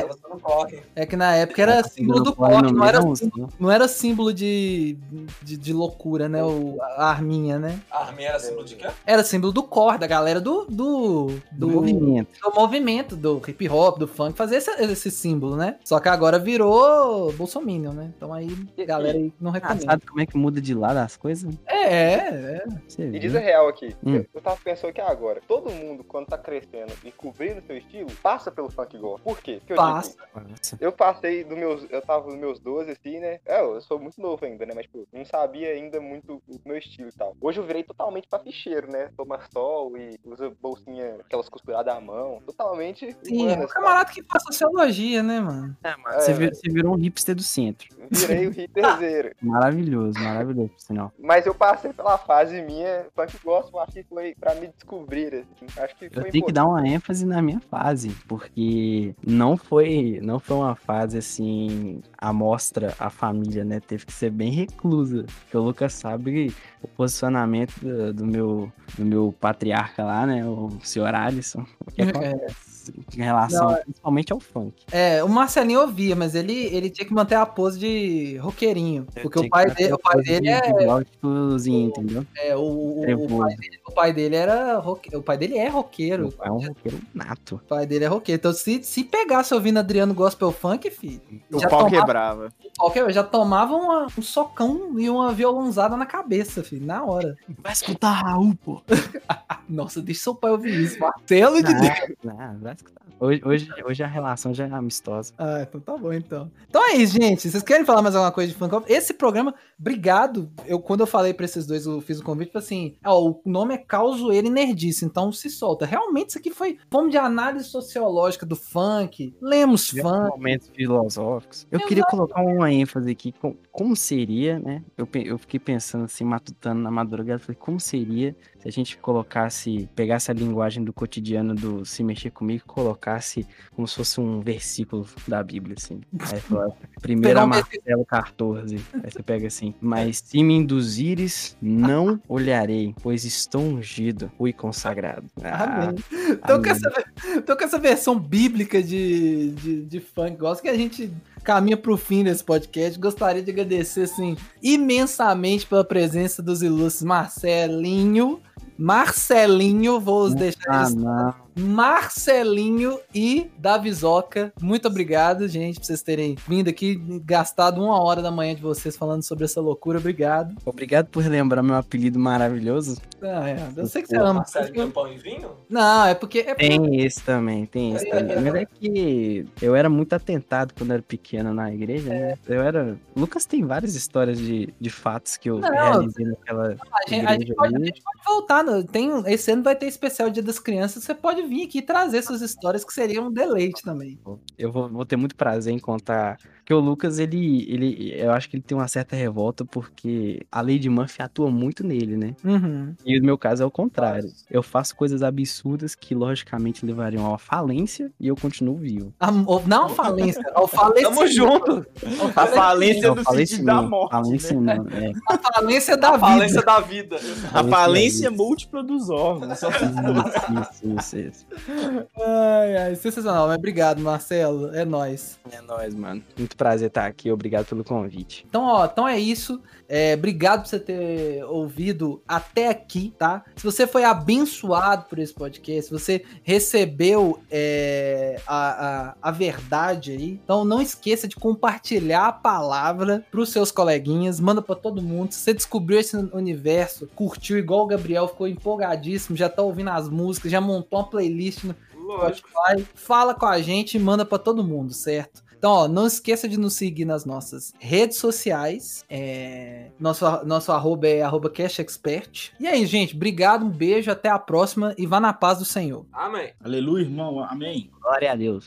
É que na época era símbolo do corre não era, assim. não era símbolo de, de, de loucura, né? O, a arminha, né? A arminha era símbolo de quê? Era símbolo do core, da galera do. Do, Do do, movimento. do movimento, do hip hop, do funk, fazer esse, esse símbolo, né? Só que agora virou Bolsominion, né? Então aí, galera aí não Ah, recomenda. sabe como é que muda de lado as coisas? É, é. Você E diz a real aqui, Hum. eu, tava pensando aqui agora, todo mundo quando tá crescendo e cobrindo seu estilo, passa pelo funk gospel. Por quê? Porque eu Passa. digo, eu passei dos meus, eu tava nos meus 12 coisa assim, né? É, eu sou muito novo ainda, né? Mas, tipo, não sabia ainda muito o meu estilo e tal. Hoje eu virei totalmente pra ficheiro, né? Toma sol e usa bolsinha, aquelas costuradas à mão. Totalmente. Sim, é humanas, um cara. camarada que faz sociologia, né, mano? É, mano, É, você, vi- velho. você virou um hipster do centro. Virei o hipsterzeiro. Maravilhoso, maravilhoso, por sinal. Mas eu passei pela fase minha, funk gospel, acho que foi pra me descobrir, assim. Acho que Eu tenho que dar uma ênfase na minha fase, porque não foi, não foi uma fase assim, a mostra, a família, né? Teve que ser bem reclusa. Porque o Lucas sabe o posicionamento do, do meu, do meu patriarca lá, né? O senhor Alisson. O que acontece em relação principalmente ao funk. É, o Marcelinho ouvia, mas ele, ele tinha que manter a pose de roqueirinho. Porque o pai, dele, o pai dele de- é, de entendeu? é, o, o, o, pai dele, o pai dele era roque, o pai dele é roqueiro. É um roqueiro nato. O pai dele é roqueiro. Então, se, se pegasse ouvindo Adriano Gospel Funk, filho, O já pau tomava, quebrava. pau que- já tomava uma- um socão e uma violonzada na cabeça, filho, na hora. Vai escutar Raul, pô. Nossa, deixa seu pai ouvir isso. Marcelo de Deus. Não, vai escutar. Hoje, hoje, hoje a relação já é amistosa. Ah, então tá bom, então. Então é isso, gente. Vocês querem falar mais alguma coisa de Funk Off? Esse programa, obrigado. Eu, quando eu falei pra esses dois, eu fiz o convite, falei assim: ó, o nome é Causoeira e Nerdice, então se solta. Realmente, isso aqui foi. Fomos de análise sociológica do funk. Lemos funk. momentos filosóficos. Eu queria colocar uma ênfase aqui, com, como seria, né? Eu, eu fiquei pensando assim, matutando na madrugada, falei, como seria se a gente colocasse, pegasse a linguagem do cotidiano do Se Mexer Comigo e colocasse como se fosse um versículo da Bíblia, assim. Aí fala, um Marcelo 14. Aí você pega assim, mas se me induzires, não olharei, pois estou ungido, fui consagrado. Ah, Amém. Então, com amém. essa, então, com essa versão bíblica de, de, de funk, gosto que a gente caminha pro fim desse podcast. Gostaria de agradecer, assim, imensamente pela presença dos ilustres Marcelinho. Marcelinho, vou os deixar Ah, eles não. Marcelinho e Davizoca. Muito obrigado, gente, por vocês terem vindo aqui, gastado uma hora da manhã de vocês falando sobre essa loucura. Obrigado. Obrigado por lembrar meu apelido maravilhoso. Ah, é, eu sei que você ama. Marcelinho Pão e Vinho? Não, é porque. É porque Tem esse também, tem esse também. Mas é que eu era muito atentado quando era pequeno na igreja, né? Eu era. O Lucas tem várias histórias de, de fatos que eu Não, realizei naquela a gente, a gente pode, a gente pode voltar. no- Tem, esse ano vai ter especial Dia das Crianças. Você pode vir aqui trazer suas histórias, que seria um deleite também. Eu vou, vou ter muito prazer em contar. Porque o Lucas, ele, ele. Eu acho que ele tem uma certa revolta porque a Lady Murphy atua muito nele, né? Uhum. E o meu caso é o contrário. Eu faço coisas absurdas que, logicamente, levariam à falência e eu continuo vivo. A- o- não a falência, ao falecimento. Tamo junto. A falência do falência sentido da morte. falência né? não, é. A falência da vida. Falência da vida. A falência da vida. múltipla dos órgãos. Isso, isso, isso. Ai, ai, sensacional. Mas obrigado, Marcelo. É nóis. É nóis, mano. Muito prazer estar aqui. Obrigado pelo convite. Então, ó, então é isso. É, obrigado por você ter ouvido até aqui, tá? Se você foi abençoado por esse podcast, se você recebeu é, a, a, a verdade aí, então não esqueça de compartilhar a palavra pros seus coleguinhas, manda pra todo mundo. Se você descobriu esse universo, curtiu igual o Gabriel, ficou empolgadíssimo, já tá ouvindo as músicas, já montou uma playlist no Lógico. Spotify, fala com a gente e manda pra todo mundo, certo? Então, ó, não esqueça de nos seguir nas nossas redes sociais. É, Nosso, nosso arroba é arroba CashExpert. E aí, gente, obrigado, um beijo, até a próxima e vá na paz do Senhor. Amém. Aleluia, irmão. Amém. Glória a Deus.